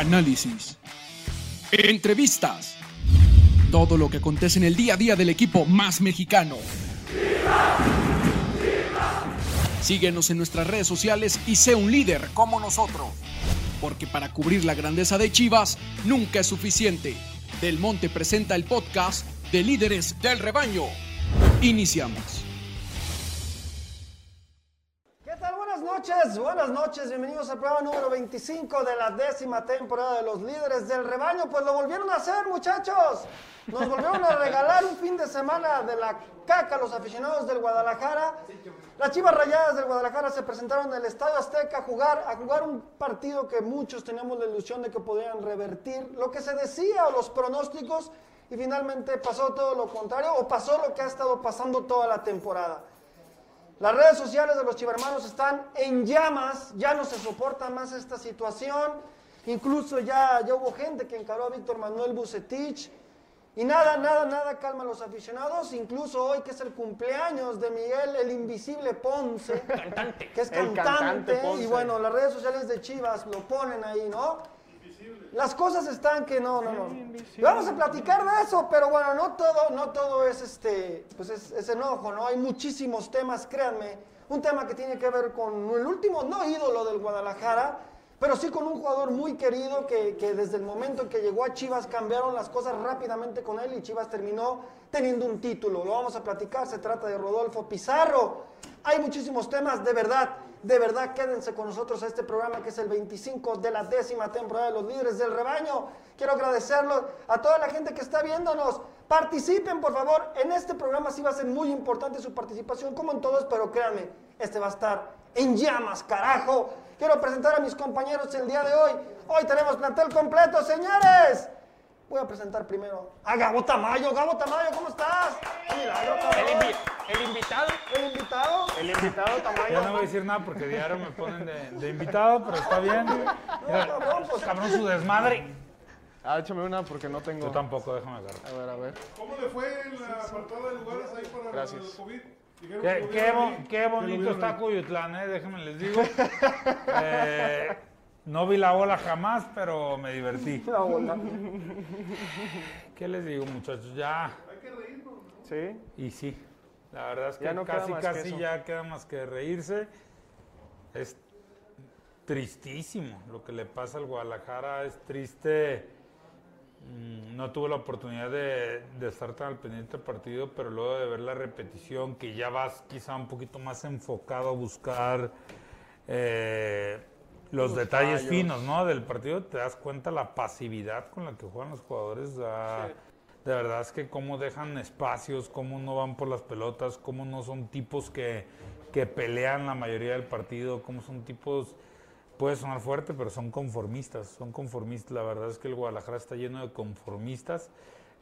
análisis, entrevistas, todo lo que acontece en el día a día del equipo más mexicano. Síguenos en nuestras redes sociales y sé un líder como nosotros. Porque para cubrir la grandeza de Chivas nunca es suficiente. Del Monte presenta el podcast de líderes del rebaño. Iniciamos. Buenas noches, bienvenidos al programa número 25 de la décima temporada de los líderes del rebaño. Pues lo volvieron a hacer, muchachos. Nos volvieron a regalar un fin de semana de la caca a los aficionados del Guadalajara. Las Chivas Rayadas del Guadalajara se presentaron en el Estadio Azteca a jugar, a jugar un partido que muchos teníamos la ilusión de que podían revertir lo que se decía o los pronósticos y finalmente pasó todo lo contrario o pasó lo que ha estado pasando toda la temporada. Las redes sociales de los chivermanos están en llamas, ya no se soporta más esta situación. Incluso ya, ya hubo gente que encaró a Víctor Manuel Bucetich. Y nada, nada, nada calma a los aficionados. Incluso hoy que es el cumpleaños de Miguel, el invisible Ponce. Que es cantante. cantante y bueno, las redes sociales de Chivas lo ponen ahí, ¿no? Las cosas están que no, no, no. Y Vamos a platicar de eso, pero bueno, no todo, no todo es este, pues es, es enojo, ¿no? Hay muchísimos temas, créanme. Un tema que tiene que ver con el último, no ídolo del Guadalajara, pero sí con un jugador muy querido que, que desde el momento en que llegó a Chivas cambiaron las cosas rápidamente con él y Chivas terminó teniendo un título. Lo vamos a platicar, se trata de Rodolfo Pizarro. Hay muchísimos temas, de verdad, de verdad, quédense con nosotros a este programa que es el 25 de la décima temporada de los líderes del rebaño. Quiero agradecerlo a toda la gente que está viéndonos. Participen, por favor. En este programa sí va a ser muy importante su participación, como en todos, pero créanme, este va a estar en llamas, carajo. Quiero presentar a mis compañeros el día de hoy. Hoy tenemos plantel completo, señores. Voy a presentar primero a Gabo Tamayo. Gabo Tamayo, ¿cómo estás? ¡Qué milagro, El, invi- el invitado. ¿El invitado? El invitado Tamayo. Ya no voy a decir nada porque diario me ponen de, de invitado, pero está bien. Mira, cabrón, pues. cabrón, su desmadre. Ah, échame una porque no tengo. Yo tampoco, déjame agarrar. A ver, a ver. ¿Cómo le fue en la apartada de lugares ahí para Gracias. el COVID? Qué, que que bonito está. Cuyutlán, eh, déjenme les digo. Eh, no vi la bola jamás, pero me divertí. La bola. ¿Qué les digo, muchachos? Ya, Sí. y sí. La verdad es que Ya no casi, que casi ya queda más que reírse. Es tristísimo lo que le pasa al Guadalajara, es triste. Mm, No tuve la oportunidad de, de estar tan al pendiente del partido, pero luego de ver la repetición, que ya vas quizá un poquito más enfocado a buscar eh, los, detalles fallos. finos ¿no? del partido, te das cuenta la pasividad con la que juegan los jugadores. De verdad es que cómo dejan espacios, cómo no van por las pelotas, cómo no son tipos que, que pelean la mayoría del partido, cómo son tipos puede sonar fuerte, pero son conformistas, son conformistas. La verdad es que el Guadalajara está lleno de conformistas,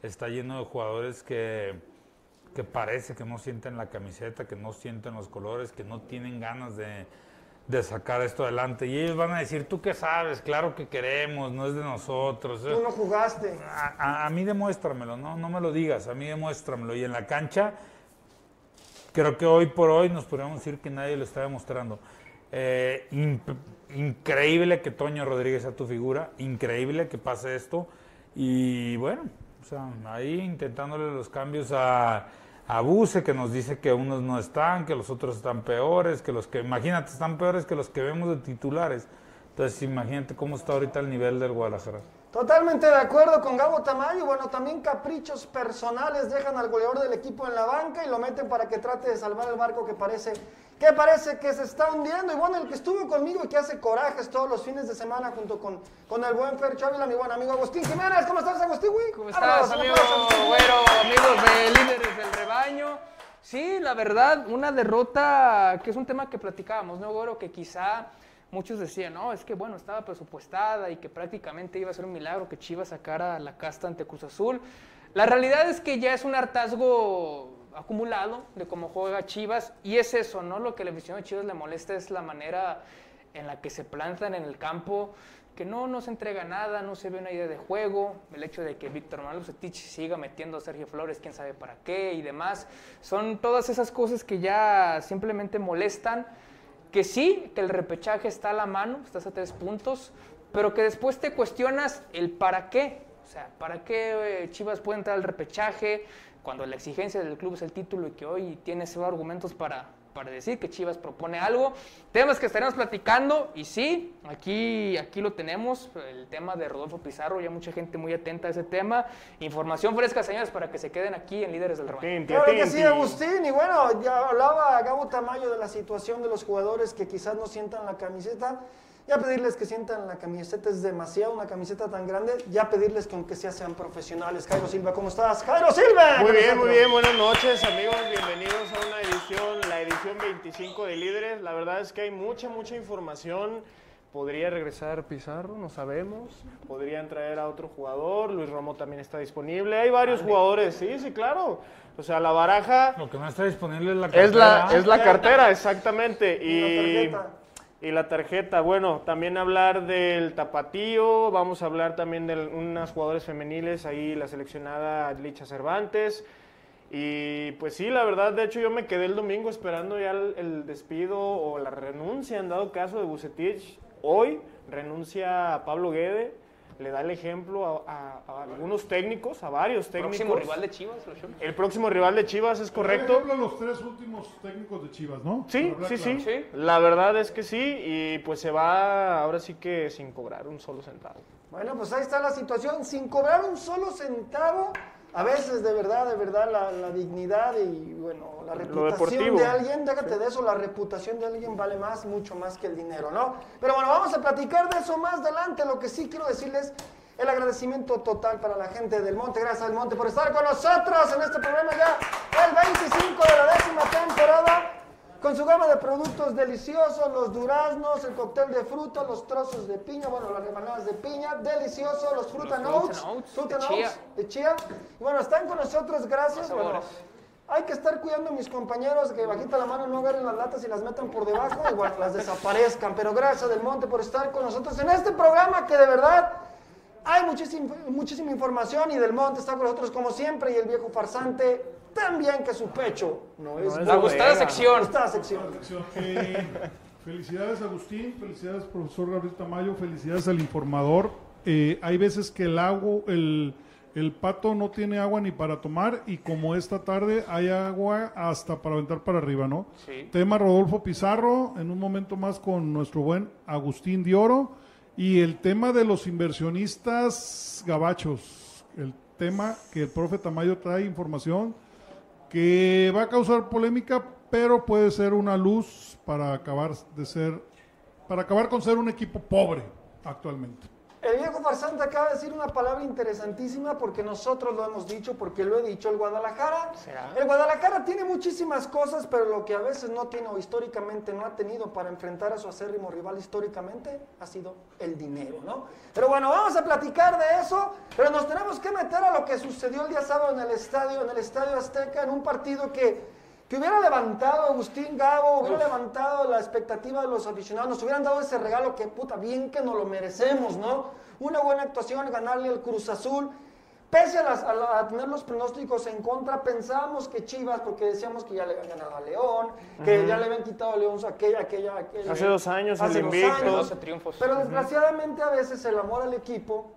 está lleno de jugadores que, que parece que no sienten la camiseta, que no sienten los colores, que no tienen ganas de, de sacar esto adelante. Y ellos van a decir, ¿tú qué sabes? Claro que queremos, no es de nosotros. Tú no jugaste. A, a- a mí demuéstramelo, ¿no? no me lo digas, a mí demuéstramelo. Y en la cancha, creo que hoy por hoy nos podríamos decir que nadie lo está demostrando. Eh, increíble que Toño Rodríguez sea tu figura, increíble que pase esto. Y bueno, o sea, ahí intentándole los cambios a, a que nos dice que unos no están, que los otros están peores, que los que, imagínate, están peores que los que vemos de titulares. Entonces, imagínate cómo está ahorita el nivel del Guadalajara. Totalmente de acuerdo con Gabo Tamayo. Bueno, también caprichos personales dejan al goleador del equipo en la banca y lo meten para que trate de salvar el barco que parece que parece que se está hundiendo. Y bueno, el que estuvo conmigo y que hace corajes todos los fines de semana junto con, con el buen Fer Chávila, mi buen amigo Agustín Jiménez. ¿Cómo estás, Agustín? güey? ¿Cómo estás, amigo. Güero, amigos de líderes del rebaño? Sí, la verdad, una derrota que es un tema que platicábamos, ¿no, Güero? Que quizá muchos decían, no, es que bueno, estaba presupuestada y que prácticamente iba a ser un milagro que Chivas sacara la casta ante Cruz Azul. La realidad es que ya es un hartazgo acumulado de cómo juega Chivas y es eso, ¿no? Lo que la afición de Chivas le molesta es la manera en la que se plantan en el campo, que no nos entrega nada, no se ve una idea de juego, el hecho de que Víctor Manuel Bucetich siga metiendo a Sergio Flores, quién sabe para qué y demás, son todas esas cosas que ya simplemente molestan que sí, que el repechaje está a la mano, estás a tres puntos, pero que después te cuestionas el para qué. O sea, ¿para qué eh, Chivas puede entrar al repechaje cuando la exigencia del club es el título y que hoy tiene cero argumentos para, para decir que Chivas propone algo? Temas que estaremos platicando y sí, aquí, aquí lo tenemos, el tema de Rodolfo Pizarro, ya mucha gente muy atenta a ese tema. Información fresca, señores, para que se queden aquí en Líderes del Rebaño. Claro que sí. Agustín. Y bueno, ya hablaba Gabo Tamayo de la situación de los jugadores que quizás no sientan la camiseta. Ya pedirles que sientan la camiseta es demasiado, una camiseta tan grande. Ya pedirles que aunque sea sean profesionales. Jairo Silva, ¿cómo estás? Jairo Silva. Muy bien, muy bien, buenas noches amigos, bienvenidos a una edición, la edición 25 de Líderes. La verdad es que hay mucha, mucha información. Podría regresar Pizarro, no sabemos. Podrían traer a otro jugador, Luis Romo también está disponible. Hay varios jugadores, sí, sí, claro. O sea, la baraja Lo que no está disponible es la es la, cartera. es la cartera, exactamente. Y la Y, la tarjeta, bueno, también hablar del tapatío, vamos a hablar también de unas jugadores femeniles, ahí la seleccionada Licha Cervantes. Y pues sí, la verdad, de hecho yo me quedé el domingo esperando ya el, el despido o la renuncia, en dado caso, de Bucetich. Hoy renuncia a Pablo Guede, le da el ejemplo a, a- a algunos técnicos, a varios técnicos. Próximo rival de Chivas. El próximo rival de Chivas es Por correcto. ejemplo, los tres últimos técnicos de Chivas, ¿no? Sí, sí, hablar sí, claro. Sí. La verdad es que sí, y pues se va ahora sí que sin cobrar un solo centavo. Bueno, pues ahí está la situación. Sin cobrar un solo centavo, a veces de verdad, de verdad, la, la dignidad y bueno, la reputación de alguien, déjate de eso, la reputación de alguien vale más, mucho más que el dinero, ¿no? Pero bueno, vamos a platicar de eso más adelante. Lo que sí quiero decirles, el agradecimiento total para la gente del Monte. Gracias al Monte por estar con nosotros en este programa ya, el 25 de la décima temporada. Con su gama de productos deliciosos, los duraznos, el cóctel de fruta, los trozos de piña, bueno, las rebanadas de piña, delicioso, los fruta notes, fruit de chía. De chía. Y bueno, están con nosotros, gracias. Bueno, hay que estar cuidando a mis compañeros que bajita la mano no agarren las latas y las metan por debajo, igual las desaparezcan. Pero gracias del Monte por estar con nosotros en este programa que de verdad hay muchísima, muchísima información y del Monte está con nosotros como siempre y el viejo farsante también que su pecho no es, es La gustada sección. Eh, felicidades Agustín, felicidades profesor Gabriel Tamayo, felicidades al informador. Eh, hay veces que el agua, el, el pato no tiene agua ni para tomar y como esta tarde hay agua hasta para aventar para arriba, ¿no? Sí. Tema Rodolfo Pizarro, en un momento más con nuestro buen Agustín Dioro y el tema de los inversionistas gabachos, el tema que el profe Tamayo trae información que va a causar polémica, pero puede ser una luz para acabar de ser, para acabar con ser un equipo pobre actualmente. El viejo farsante acaba de decir una palabra interesantísima porque nosotros lo hemos dicho, porque lo he dicho, el Guadalajara. ¿Será? El Guadalajara tiene muchísimas cosas, pero lo que a veces no tiene o históricamente no ha tenido para enfrentar a su acérrimo rival históricamente ha sido el dinero, ¿no? Pero bueno, vamos a platicar de eso, pero nos tenemos que meter a lo que sucedió el día sábado en el estadio, en el Estadio Azteca, en un partido que que hubiera levantado Agustín Gabo, hubiera levantado la expectativa de los aficionados, nos hubieran dado ese regalo que puta, bien que nos lo merecemos, ¿no? Una buena actuación, ganarle al Cruz Azul. Pese a, las- a la- a tener los pronósticos en contra, pensábamos que Chivas, porque decíamos que ya le habían ganado a León, que ya le habían quitado a León aquella, aquella, aquella- Hace dos años el hace dos invicto. años. 12 triunfos. Pero desgraciadamente a veces el amor al equipo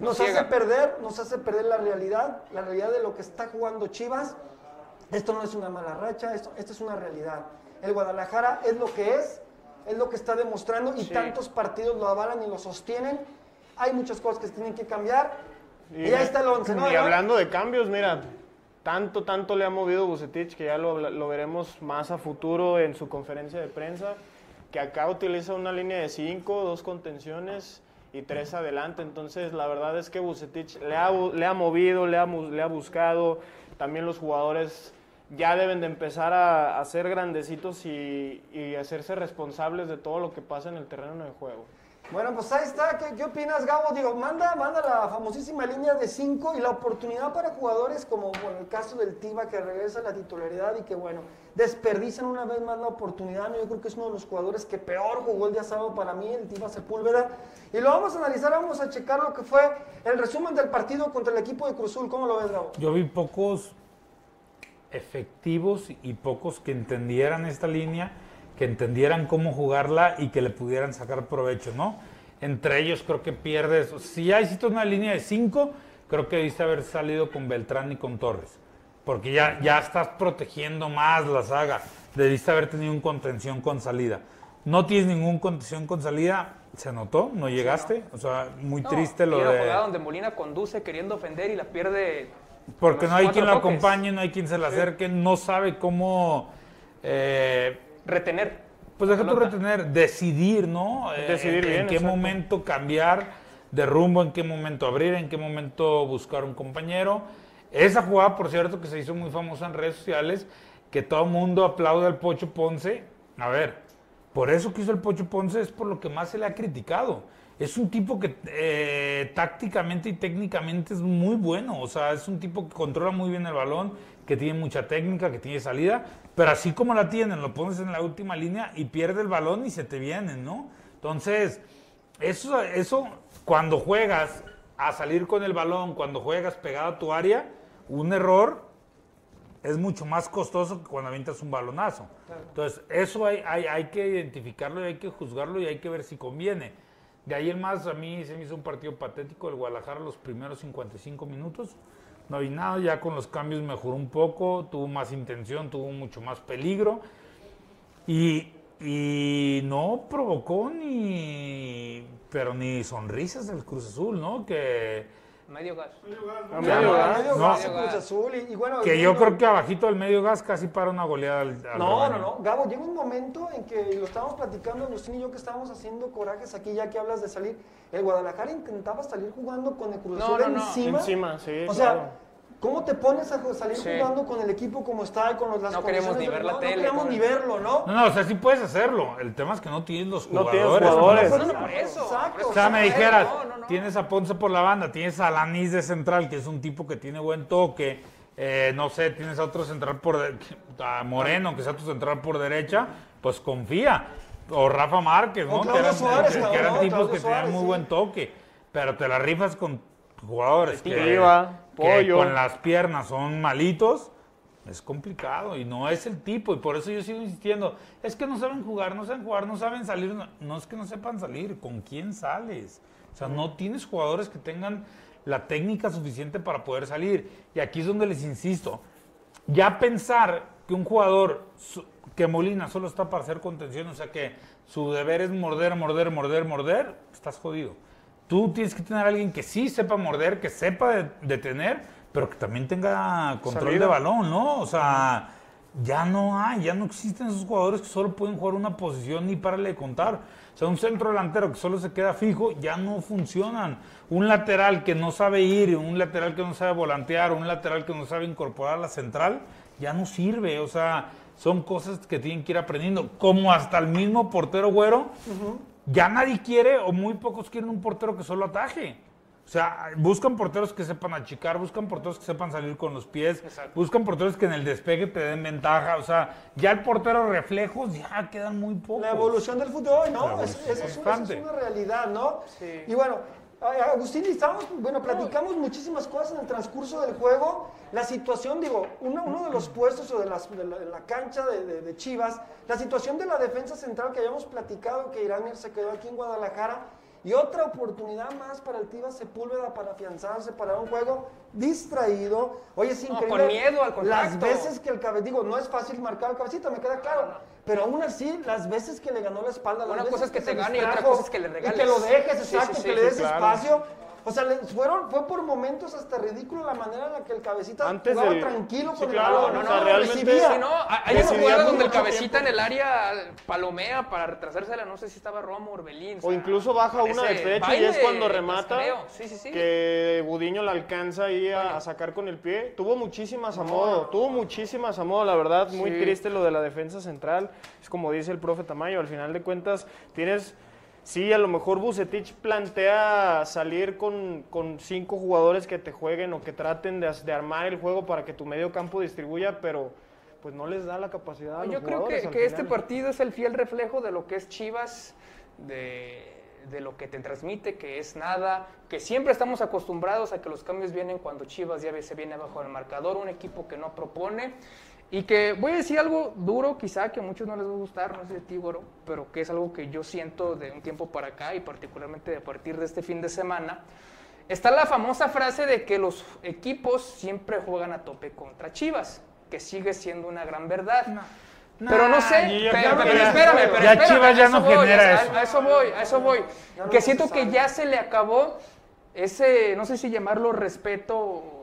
nos hace perder, nos hace perder la realidad, la realidad de lo que está jugando Chivas. Esto no es una mala racha, esto, esto es una realidad. El Guadalajara es lo que es, es lo que está demostrando y Sí. tantos partidos lo avalan y lo sostienen. Hay muchas cosas que se tienen que cambiar. Y, Y, ahí está el 11, ¿no? Y hablando de cambios, mira, tanto, tanto le ha movido Bucetich que ya lo, lo veremos más a futuro en su conferencia de prensa, que acá utiliza una línea de cinco, dos contenciones y tres adelante. Entonces, la verdad es que Bucetich le ha, le ha movido, le ha, le ha buscado. También los jugadores ya deben de empezar a, a ser grandecitos y, y hacerse responsables de todo lo que pasa en el terreno de juego. Bueno, pues ahí está. ¿Qué, qué opinas, Gabo? Digo, manda, manda la famosísima línea de 5 y la oportunidad para jugadores como bueno, el caso del Tiva que regresa a la titularidad y que, bueno, desperdician una vez más la oportunidad. ¿no? Yo creo que es uno de los jugadores que peor jugó el día sábado para mí, el Tiva Sepúlveda. Y lo vamos a analizar, vamos a checar lo que fue el resumen del partido contra el equipo de Cruzul. ¿Cómo lo ves, Gabo? Yo vi pocos efectivos y pocos que entendieran esta línea que entendieran cómo jugarla y que le pudieran sacar provecho, ¿no? Entre ellos creo que pierdes, si ya hiciste una línea de cinco, creo que debiste haber salido con Beltrán y con Torres, porque ya, ya estás protegiendo más la saga, debiste haber tenido un contención con salida. No tienes ningún contención con salida, se notó, no llegaste, o sea, muy No, triste lo y de... jugada donde Molina conduce queriendo ofender y la pierde. Porque no hay quien lo toques. acompañe, no hay quien se le acerque, no sabe cómo... eh, Retener. pues deja tú retener, decidir, ¿no? Eh, Decidir en, bien, en qué exacto. momento cambiar de rumbo, en qué momento abrir, en qué momento buscar un compañero. Esa jugada, por cierto, que se hizo muy famosa en redes sociales, que todo el mundo aplaude al Pocho Ponce. A ver, por eso que hizo el Pocho Ponce es por lo que más se le ha criticado. Es un tipo que eh, tácticamente y técnicamente es muy bueno. O sea, es un tipo que controla muy bien el balón, que tiene mucha técnica, que tiene salida. Pero así como la tienen, lo pones en la última línea y pierde el balón y se te vienen, ¿no? Entonces, eso, eso cuando juegas a salir con el balón, cuando juegas pegado a tu área, un error es mucho más costoso que cuando avientas un balonazo. Entonces, eso hay, hay, hay que identificarlo y hay que juzgarlo y hay que ver si conviene. De ahí en más, a mí se me hizo un partido patético el Guadalajara los primeros 55 minutos. No vi nada, ya con los cambios mejoró un poco, tuvo más intención, tuvo mucho más peligro. Y, y no provocó ni, pero ni sonrisas del Cruz Azul, ¿no? Que, Medio gas. Medio no, gas. medio No. gas Cruz Azul y, y bueno... que yo creo que abajito del medio gas casi para una goleada al, al No, no, rebaño. no. Gabo, llega un momento en que lo estábamos platicando, Agustín y yo, que estábamos haciendo corajes aquí, ya que hablas de salir. El Guadalajara intentaba salir jugando con el Cruz No, Azul no, no. encima. Encima, sí, O sea, claro. ¿Cómo te pones a salir Sí. jugando con el equipo como está y con los, las No queremos ni ver la no, tele, No queremos ni verlo, ¿no? No, no, o sea, sí puedes hacerlo. El tema es que no tienes los No jugadores. tienes jugadores. ¿no? No, no, por eso. Exacto. por eso O sea, me dijeras, no, no, no. tienes a Ponce por la banda, tienes a Lanis de central, que es un tipo que tiene buen toque, eh, no sé, tienes a otro central por, a Moreno, que sea tu central por derecha, pues confía. O Rafa Márquez, ¿no? Que eran, Suárez, que- eran tipos que tenían Suárez, muy sí. buen toque, pero te la rifas con jugadores que, Que con las piernas son malitos. Es complicado y no es el tipo y por eso yo sigo insistiendo, es que no saben jugar, no saben jugar, no saben salir, no, no es que no sepan salir, ¿con quién sales? O sea, no tienes jugadores que tengan la técnica suficiente para poder salir. Y aquí es donde les insisto, ya pensar que un jugador, que Molina solo está para hacer contención, o sea que su deber es morder, morder, morder, morder, estás jodido. Tú tienes que tener a alguien que sí sepa morder, que sepa de- detener, pero que también tenga control Salida. de balón, ¿no? O sea, ya no hay, ya no existen esos jugadores que solo pueden jugar una posición y párale de contar. O sea, un centro delantero que solo se queda fijo, ya no funcionan. Un lateral que no sabe ir, un lateral que no sabe volantear, un lateral que no sabe incorporar a la central, ya no sirve. O sea, son cosas que tienen que ir aprendiendo. Como hasta el mismo portero güero, ya nadie quiere o muy pocos quieren un portero que solo ataje. O sea, buscan porteros que sepan achicar, buscan porteros que sepan salir con los pies, Exacto. buscan porteros que en el despegue te den ventaja. O sea, ya el portero reflejos ya quedan muy pocos. La evolución del fútbol, ¿no? Es- es, una- es una realidad, ¿no? Sí. Y bueno, Agustín, estábamos, bueno, platicamos muchísimas cosas en el transcurso del juego. La situación, digo, uno, uno de los puestos o de, las- de la, de la cancha de, Chivas, la situación de la defensa central que habíamos platicado, que Irán se quedó aquí en Guadalajara, y otra oportunidad más para el Tivas Sepúlveda para afianzarse, para un juego distraído. Oye, es No, increíble. con miedo al Las contacto. veces que el cabecita, digo, no es fácil marcar al cabecita, me queda claro. Pero aún así, las veces que le ganó la espalda, las Una veces cosa es que te gane y otra cosa es que le regales. Y que lo dejes, Sí, exacto, sí, que sí, le des sí, claro. espacio. O sea, fueron, fue por momentos hasta ridículo la manera en la que el cabecita Antes jugaba del- tranquilo sí, con claro, el balón. no, no, no, no, realmente- recibía. Sí, no, hay una jugada donde el cabecita tiempo. en el área palomea para retrasársela, no sé si estaba Romo o Orbelín. O incluso baja una de pecho y es cuando remata. Sí, sí, sí. que Budiño la alcanza ahí a, a sacar con el pie. Tuvo muchísimas a modo, tuvo muchísimas a modo, la verdad, muy triste lo de la defensa central. Es como dice el profe Tamayo, al final de cuentas tienes, sí, a lo mejor Bucetich plantea salir con, con cinco jugadores que te jueguen o que traten de, de armar el juego para que tu medio campo distribuya, pero pues no les da la capacidad a los Yo creo que, que este partido es el fiel reflejo de lo que es Chivas, de, de lo que te transmite, que es nada, que siempre estamos acostumbrados a que los cambios vienen cuando Chivas ya se viene abajo del marcador, un equipo que no propone. Y que voy a decir algo duro, quizá que a muchos no les va a gustar, no sé de ti, Goro, pero que es algo que yo siento de un tiempo para acá y particularmente a partir de este fin de semana. Está la famosa frase de que los equipos siempre juegan a tope contra Chivas, que sigue siendo una gran verdad. Pero no sé, yo pero, pero espérame, pero ya espérame, Chivas ya a no eso voy, genera a- eso. A eso voy, a eso voy. Que siento que ya se le acabó ese, no sé si llamarlo respeto,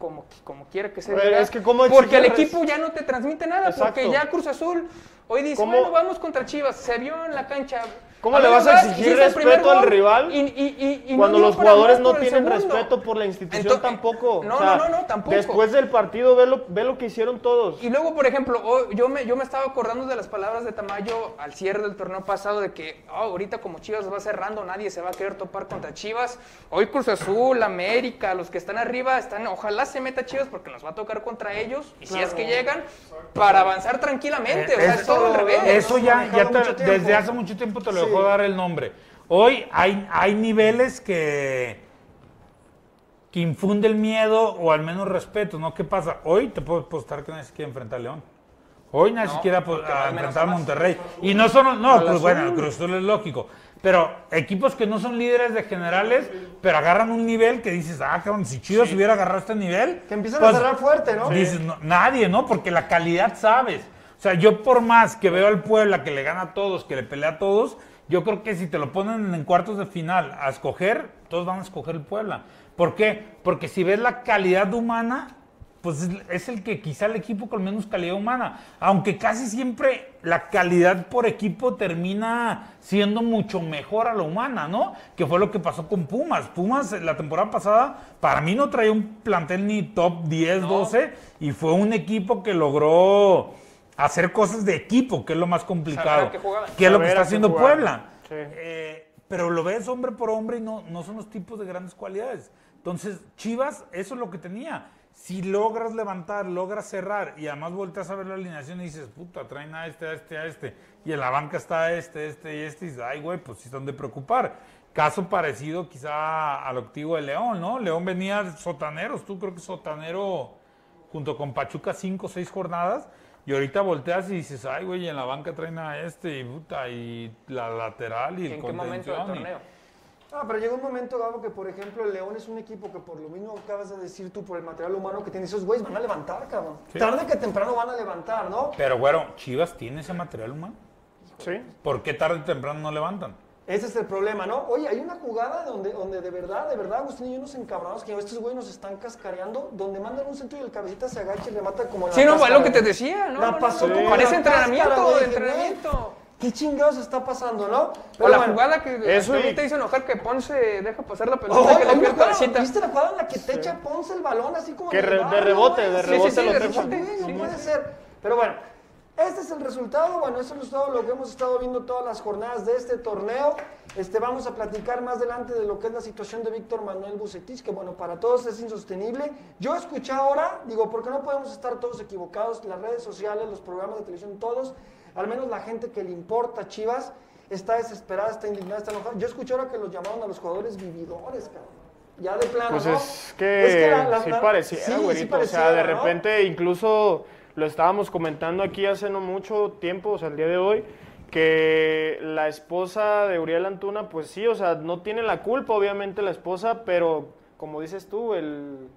como, como quiera que se diga. es que ¿cómo porque el equipo ya no te transmite nada, porque ya Cruz Azul hoy dice, ¿Cómo- bueno, vamos contra Chivas, se vio en la cancha. ¿Cómo A le vas a exigir respeto al rival y- y- y- y no Cuando los jugadores no tienen respeto por la institución Entonces, tampoco. No, O sea, no, no, no, tampoco. Después del partido, ve lo, ve lo que hicieron todos. Y luego, por ejemplo, hoy- yo, me, yo me estaba acordando de las palabras de Tamayo al cierre del torneo pasado de que "Ah, ahorita como Chivas va cerrando, nadie se va a querer topar contra Chivas. Hoy Cruz Azul, América, los que están arriba, están, ojalá se meta Chivas porque nos va a tocar contra ellos, y si es que llegan, para avanzar tranquilamente. o sea, es todo al revés. Eso ya, te- desde hace mucho tiempo te lo Sí. dar el nombre. Hoy hay, hay niveles que, que infunde el miedo o al menos respeto, ¿no? ¿Qué pasa? Hoy te puedo apostar que nadie se quiere enfrentar a León. Hoy nadie No, se quiere a enfrentar a. Monterrey. Y no son, no, pues bueno, Azul. Cruz Azul es lógico. Pero equipos que no son líderes de generales, pero agarran un nivel que dices, ah, cabrón, si Chivas hubiera agarrado este nivel. Que empiezan pues, a cerrar fuerte, ¿no? Dices, no, nadie, ¿no? Porque la calidad sabes. O sea, yo por más que veo al Puebla que le gana a todos, que le pelea a todos, yo creo que si te lo ponen en cuartos de final a escoger, todos van a escoger el Puebla. ¿Por qué? Porque si ves la calidad humana, pues es- el que quizá el equipo con menos calidad humana. Aunque casi siempre la calidad por equipo termina siendo mucho mejor a la humana, ¿no? Que fue lo que pasó con Pumas. Pumas eh, la temporada pasada, para mí no traía un plantel ni top 10, 12, y fue un equipo que logró hacer cosas de equipo, que es lo más complicado. Jugaban. Que es lo que está haciendo. Puebla. Sí. Eh, pero lo ves hombre por hombre y no, no son los tipos de grandes cualidades. Entonces, Chivas, eso es lo que tenía. Si logras levantar, logras cerrar y además volteas a ver la alineación y dices, puta, traen a este, a este, a este, y en la banca está este, este y este, y dices, ay, güey, pues sí están de preocupar. Caso parecido quizá al activo de León, ¿no? León venía sotaneros, tú creo que sotanero junto con Pachuca cinco o seis jornadas. Y ahorita volteas y dices, ay, güey, en la banca traen a este y puta, y la lateral y el ¿En qué momento del y- torneo? Ah, pero llega un momento, Gabo, que por ejemplo el León es un equipo que por lo mismo acabas de decir tú, por el material humano que tiene, esos güeyes van a levantar, cabrón. Sí. Tarde que temprano van a levantar, ¿no? Pero, güero, ¿Chivas tiene ese material humano? Sí. ¿Por qué tarde o temprano no levantan? Ese es el problema, ¿no? Oye, hay una jugada donde, donde de verdad, de verdad, Agustín y yo nos encabronamos que estos güeyes nos están cascareando, donde mandan un centro y el cabecita se agacha y remata como en la Sí, no, fue cáscara, lo que te decía, ¿no? La pasó no, como Parece la cáscara, entrenamiento, de entrenamiento. ¿Qué chingados está pasando, no? O la bueno. jugada que Eso y- te hizo enojar que Ponce deja pasar la pelota Oye, que le una jugada, cabecita. ¿Viste la jugada en la que te echa Ponce el balón así como Que re- de barrio, rebote, de Sí, rebote sí, sí, lo de rebote, Sí. No puede ser. Pero bueno, este es el resultado. Bueno, eso es todo lo que hemos estado viendo todas las jornadas de este torneo. Este, vamos a platicar más adelante de lo que es la situación de Víctor Manuel Bucetich, que bueno, para todos es insostenible. Yo escuché ahora, digo, porque no podemos estar todos equivocados, las redes sociales, los programas de televisión, todos, al menos la gente que le importa Chivas, está desesperada, está indignada, está enojada. Yo escuché ahora que los llamaron a los jugadores vividores, cabrón. Ya de plano, Pues ¿no? es que, la- la- sí sí güerito. o sea, de ¿no? repente, incluso lo estábamos comentando aquí hace no mucho tiempo, o sea, el día de hoy, que la esposa de Uriel Antuna, pues sí, o sea, no tiene la culpa, obviamente, la esposa, pero como dices tú, el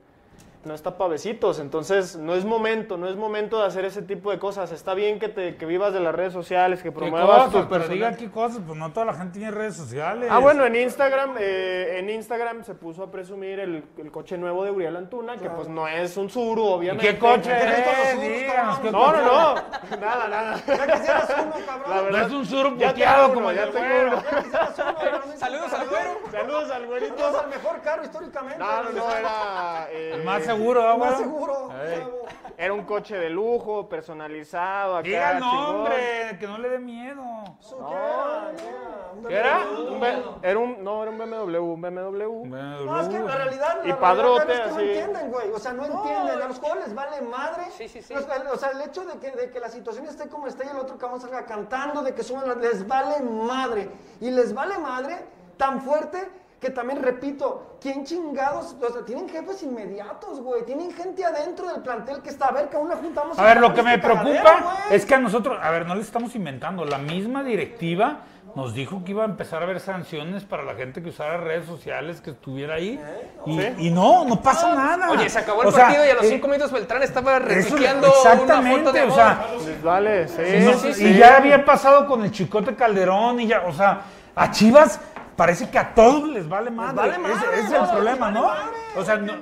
no está pa' besitos, entonces no es momento, no es momento de hacer ese tipo de cosas. Está bien que te que vivas de las redes sociales, que ¿Qué promuevas cosas? Pero diga qué cosas, pues no toda la gente tiene redes sociales. Ah, bueno, en Instagram, eh, en Instagram se puso a presumir el, el coche nuevo de Uriel Antuna, que pues no es un Suru, ¿Y obviamente. qué coche ¿Qué con los es? ¿qué No, coche no, no, nada, nada. Ya quisieras uno, La cabrón. No verdad, es un Ya puteado como ya tengo uno. Ya quisieras uno. Saludos al güero. Saludos al güerito. Saludos al mejor carro históricamente. No, no, no, era... eh, El más seguro, bravo. Era un coche de lujo, personalizado, acá, Diga el chingón. nombre, que no le dé miedo. Eso, ¿qué era? ¿Qué era? Un ¿Qué era? BMW. Un B- era un, no, era un BMW, un BMW. No, es que la realidad. Y la padrote, realidad es que así. no entienden, güey. O sea, no entienden. A los jugadores les vale madre. Sí, sí, sí. Los- O sea, el hecho de que, de que la situación esté como esté y el otro cabrón salga cantando, de que suban, las- les vale madre. Y les vale madre tan fuerte que también repito, ¿quién chingados? O sea, tienen jefes inmediatos, güey. Tienen gente adentro del plantel que está, a ver, que aún juntamos. A ver, lo que este me preocupa güey. es que a nosotros, a ver, no le estamos inventando. La misma directiva nos dijo que iba a empezar a haber sanciones para la gente que usara redes sociales, que estuviera ahí. Y, y no, no pasa nada. Oye, se acabó el O sea, partido y a los eh, cinco minutos Beltrán estaba eso- retuiteando una exactamente, foto de o sea, Les vale, sí, no, sí, y sí. ya había pasado con el Chicote Calderón y ya, o sea, a Chivas parece que a todos les vale madre. vale Ese- madre, ese es no, el les problema, vale ¿no? madre. O sea, no,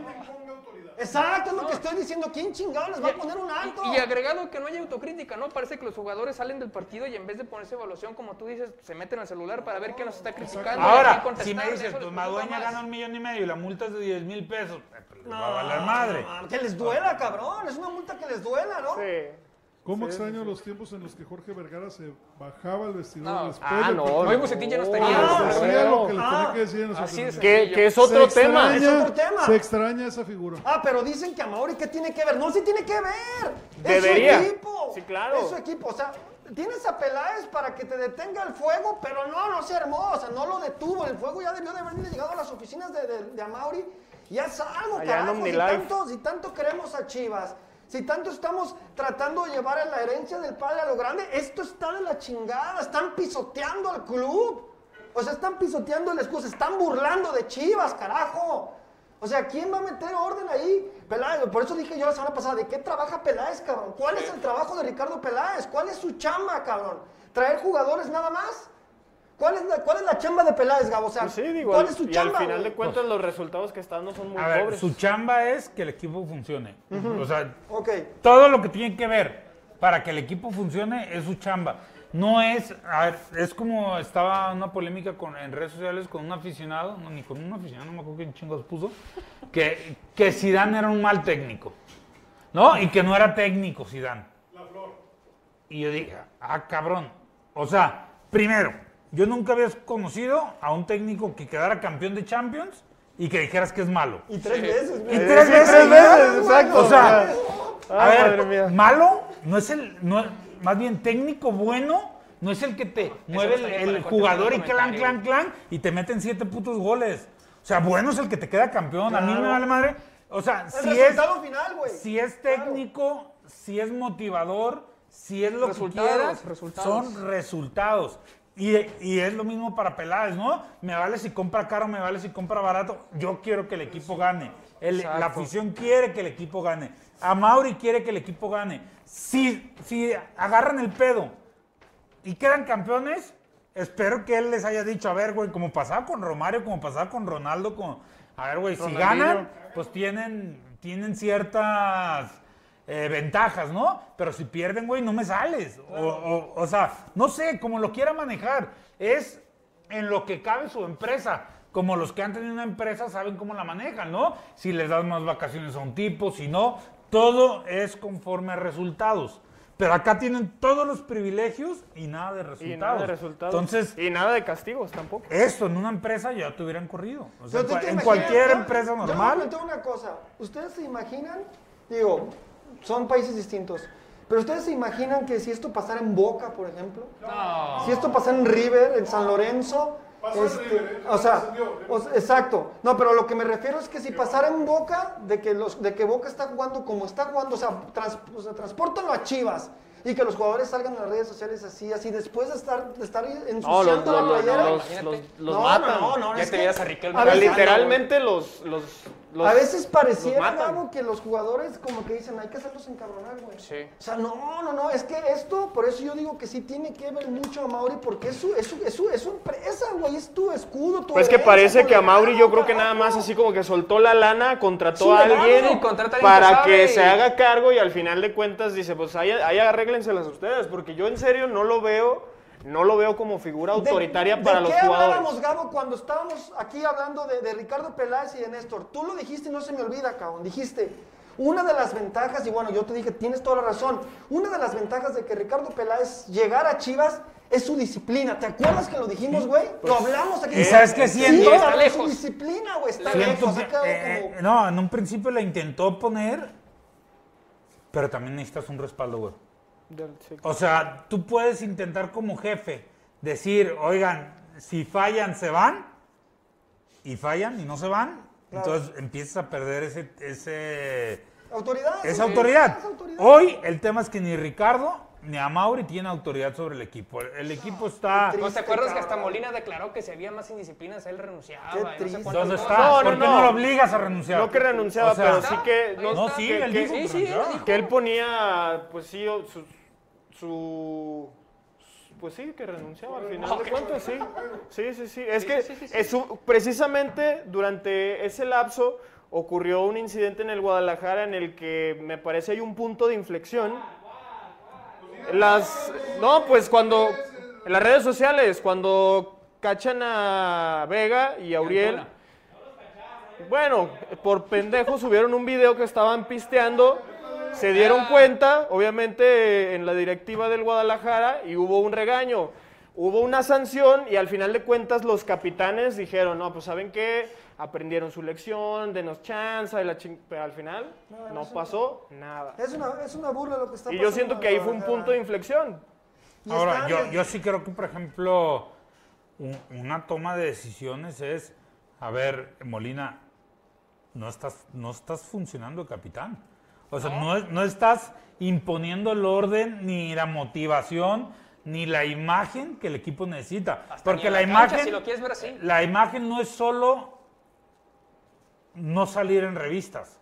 Exacto, es lo que estoy diciendo. ¿Quién chingado les va a poner un alto? Y, y agregado que no hay autocrítica, ¿no? Parece que los jugadores salen del partido y en vez de ponerse evaluación, como tú dices, se meten al celular para ver quién los está criticando. Ahora, si me dices, les pues Madueña gana un millón y medio y la multa es de 10 mil pesos, eh, pues, les va a valer madre. Ah, Que les duela, cabrón. Es una multa que les duela, ¿no? Sí. ¿Cómo extraño los tiempos en los que Jorge Vergara se bajaba el vestidor No. después Ah, del no, partido? Bucetich ya no no, estaría. Ah, decía lo que Ah, tenía que decir en así de transmisión. Que, que es Se otro tema. Es otro tema. Se extraña esa figura. Ah, pero dicen que a Mauri, ¿qué tiene que ver? No, sí tiene que ver. Debería. Es su equipo. Sí, claro. Es su equipo. O sea, tienes a Peláez para que te detenga el fuego, pero no, no se armó. O sea, no lo detuvo. El fuego ya debió de haber llegado a las oficinas de, de, de Amauri. Y haz algo, Allá carajo. OmniLife. tanto, si tanto queremos a Chivas, si tanto estamos tratando de llevar a la herencia del padre a lo grande, esto está de la chingada. Están pisoteando al club. O sea, están pisoteando el escudo, se están burlando de Chivas, carajo. O sea, ¿quién va a meter orden ahí? Peláez, por eso dije yo la semana pasada, ¿de qué trabaja Peláez, cabrón? ¿Cuál es el trabajo de Ricardo Peláez? ¿Cuál es su chamba, cabrón? ¿Traer jugadores nada más? ¿Cuál es la, cuál es la chamba de Peláez, Gabo? O sea, Pues sí, digo, ¿cuál es su y chamba? al final güey? de cuentas los resultados que están no son muy A ver, pobres. su chamba es que el equipo funcione. O sea, todo lo que tiene que ver para que el equipo funcione es su chamba. No es, a ver, es como estaba una polémica con, en redes sociales con un aficionado, no, ni con un aficionado, no me acuerdo quién chingos puso, que, que Zidane era un mal técnico, ¿no? Y que no era técnico Zidane. Y yo dije, ah, cabrón. O sea, primero, yo nunca había conocido a un técnico que quedara campeón de Champions y que dijeras que es malo. Y tres veces, Y güey. tres sí, veces, tres ¿verdad? veces, exacto. O sea, Ah, a ver, madre mía. malo no es el, no, más bien técnico bueno, no es el que te mueve el, jugador y clan, clan, clan y te meten siete putos goles. O sea, bueno es el que te queda campeón. A mí me vale madre. O sea, El si es, resultado final, güey. si es técnico, si es motivador, si es lo Resultados, que quieras, resultados. son resultados. Y, y es lo mismo para Peláez, ¿no? Me vale si compra caro, me vale si compra barato. Yo quiero que el equipo gane. El- la afición quiere que el equipo gane. A Mauri quiere que el equipo gane. Si, si agarran el pedo y quedan campeones, espero que él les haya dicho, a ver, güey, como pasaba con Romario, como pasaba con Ronaldo, con, a ver, güey, si ganan, pues tienen, tienen ciertas eh, ventajas, ¿no? Pero si pierden, güey, no me sales. O, o- o sea, no sé, como lo quiera manejar. Es en lo que cabe su empresa. Como los que han tenido una empresa saben cómo la manejan, ¿no? Si les das más vacaciones a un tipo, si no, todo es conforme a resultados. Pero acá tienen todos los privilegios y nada de resultados. Y nada de resultados. Entonces, y nada de castigos tampoco. esto en una empresa ya te hubieran corrido. O sea, en cualquier yo- empresa Yo me normal. pregunto una cosa. ¿Ustedes se imaginan? Digo, son países distintos. Pero ustedes se imaginan que si esto pasara en Boca, por ejemplo, No. si esto pasara en River, en San Lorenzo, este, River, ¿eh? o sea, Descendió. o sea, exacto. No, pero lo que me refiero es que si pasara en Boca, de que los, de que Boca está jugando como está jugando, o sea, trans, o sea, transpórtalo a Chivas. Y que los jugadores salgan en las redes sociales así, así, después de estar, de estar No, ensuciando los, la los, los, playera. los, Imagínate. los- los No, matan. No, no, Ya es te que a Riquelme a literalmente los, los, los- a veces pareciera. Gabo, que los jugadores como que dicen, hay que hacerlos encabronar, güey. Sí. O sea, no, no, no, es que esto, por eso yo digo que sí tiene que ver mucho a Mauri, porque es su, es su, es su, es su empresa, güey, es tu escudo, tu Pues es que herencia, parece que a Mauri yo creo que nada más así como que soltó la lana, contrató Su a alguien contrata a alguien que para que se haga cargo y al final de cuentas dice, pues ahí, ahí arréglenselas ustedes, porque yo en serio no lo veo, no lo veo como figura ¿De- autoritaria de para los qué hablábamos. Gabo, cuando estábamos aquí hablando de, de Ricardo Peláez y de Néstor? Tú lo dijiste y no se me olvida, cabrón. Dijiste, una de las ventajas, y bueno, yo te dije, tienes toda la razón, una de las ventajas de que Ricardo Peláez llegara a Chivas es su disciplina. ¿Te acuerdas que lo dijimos, güey? lo hablamos aquí. ¿Y sabes qué Sí, siento? Está cabrón, lejos. Su disciplina, güey, está Siento lejos. que- eh, como- eh, no, en un principio la intentó poner, pero también necesitas un respaldo, güey. O sea, tú puedes intentar como jefe decir, oigan, si fallan, se van, y fallan y no se van, entonces empiezas a perder ese, ese Autoridad. esa autoridad. Hoy el tema es que ni Ricardo ni a Mauri tienen autoridad sobre el equipo. El equipo está... ¿No te acuerdas que hasta. Molina declaró que si había más indisciplinas él renunciaba? Qué no sé ¿Dónde está? No, no, ¿Por qué no. no. lo obligas a renunciar? No que renunciaba, O sea, pero sí que... No, sí, que- él que- dijo sí, que sí, él dijo. Que él ponía, pues sí, o- su, Pues sí, que renunciaba al final de cuentas, sí. Sí, sí, sí. Es Sí, que sí, sí, sí. es un- precisamente durante ese lapso ocurrió un incidente en el Guadalajara en el que me parece hay un punto de inflexión. Las... No, pues cuando... En las redes sociales, cuando cachan a Vega y a Uriel... Bueno, por pendejos subieron un video que estaban pisteando, se dieron cuenta, obviamente en la directiva del Guadalajara, y hubo un regaño. Hubo una sanción y al final de cuentas los capitanes dijeron, no, pues saben qué, aprendieron su lección, denos chance, y la ching-". pero al final no pasó nada. Es una, es una burla lo que está Y pasando. yo siento que ahí fue un punto de inflexión. Y Ahora, yo, yo sí creo que, por ejemplo, un- una toma de decisiones es, a ver, Molina, no estás, no estás funcionando, capitán. O sea, no, es- no estás imponiendo el orden, ni la motivación, ni la imagen que el equipo necesita. Hasta Porque la, la cancha, imagen, si lo quieres ver así. la imagen no es solo no salir en revistas.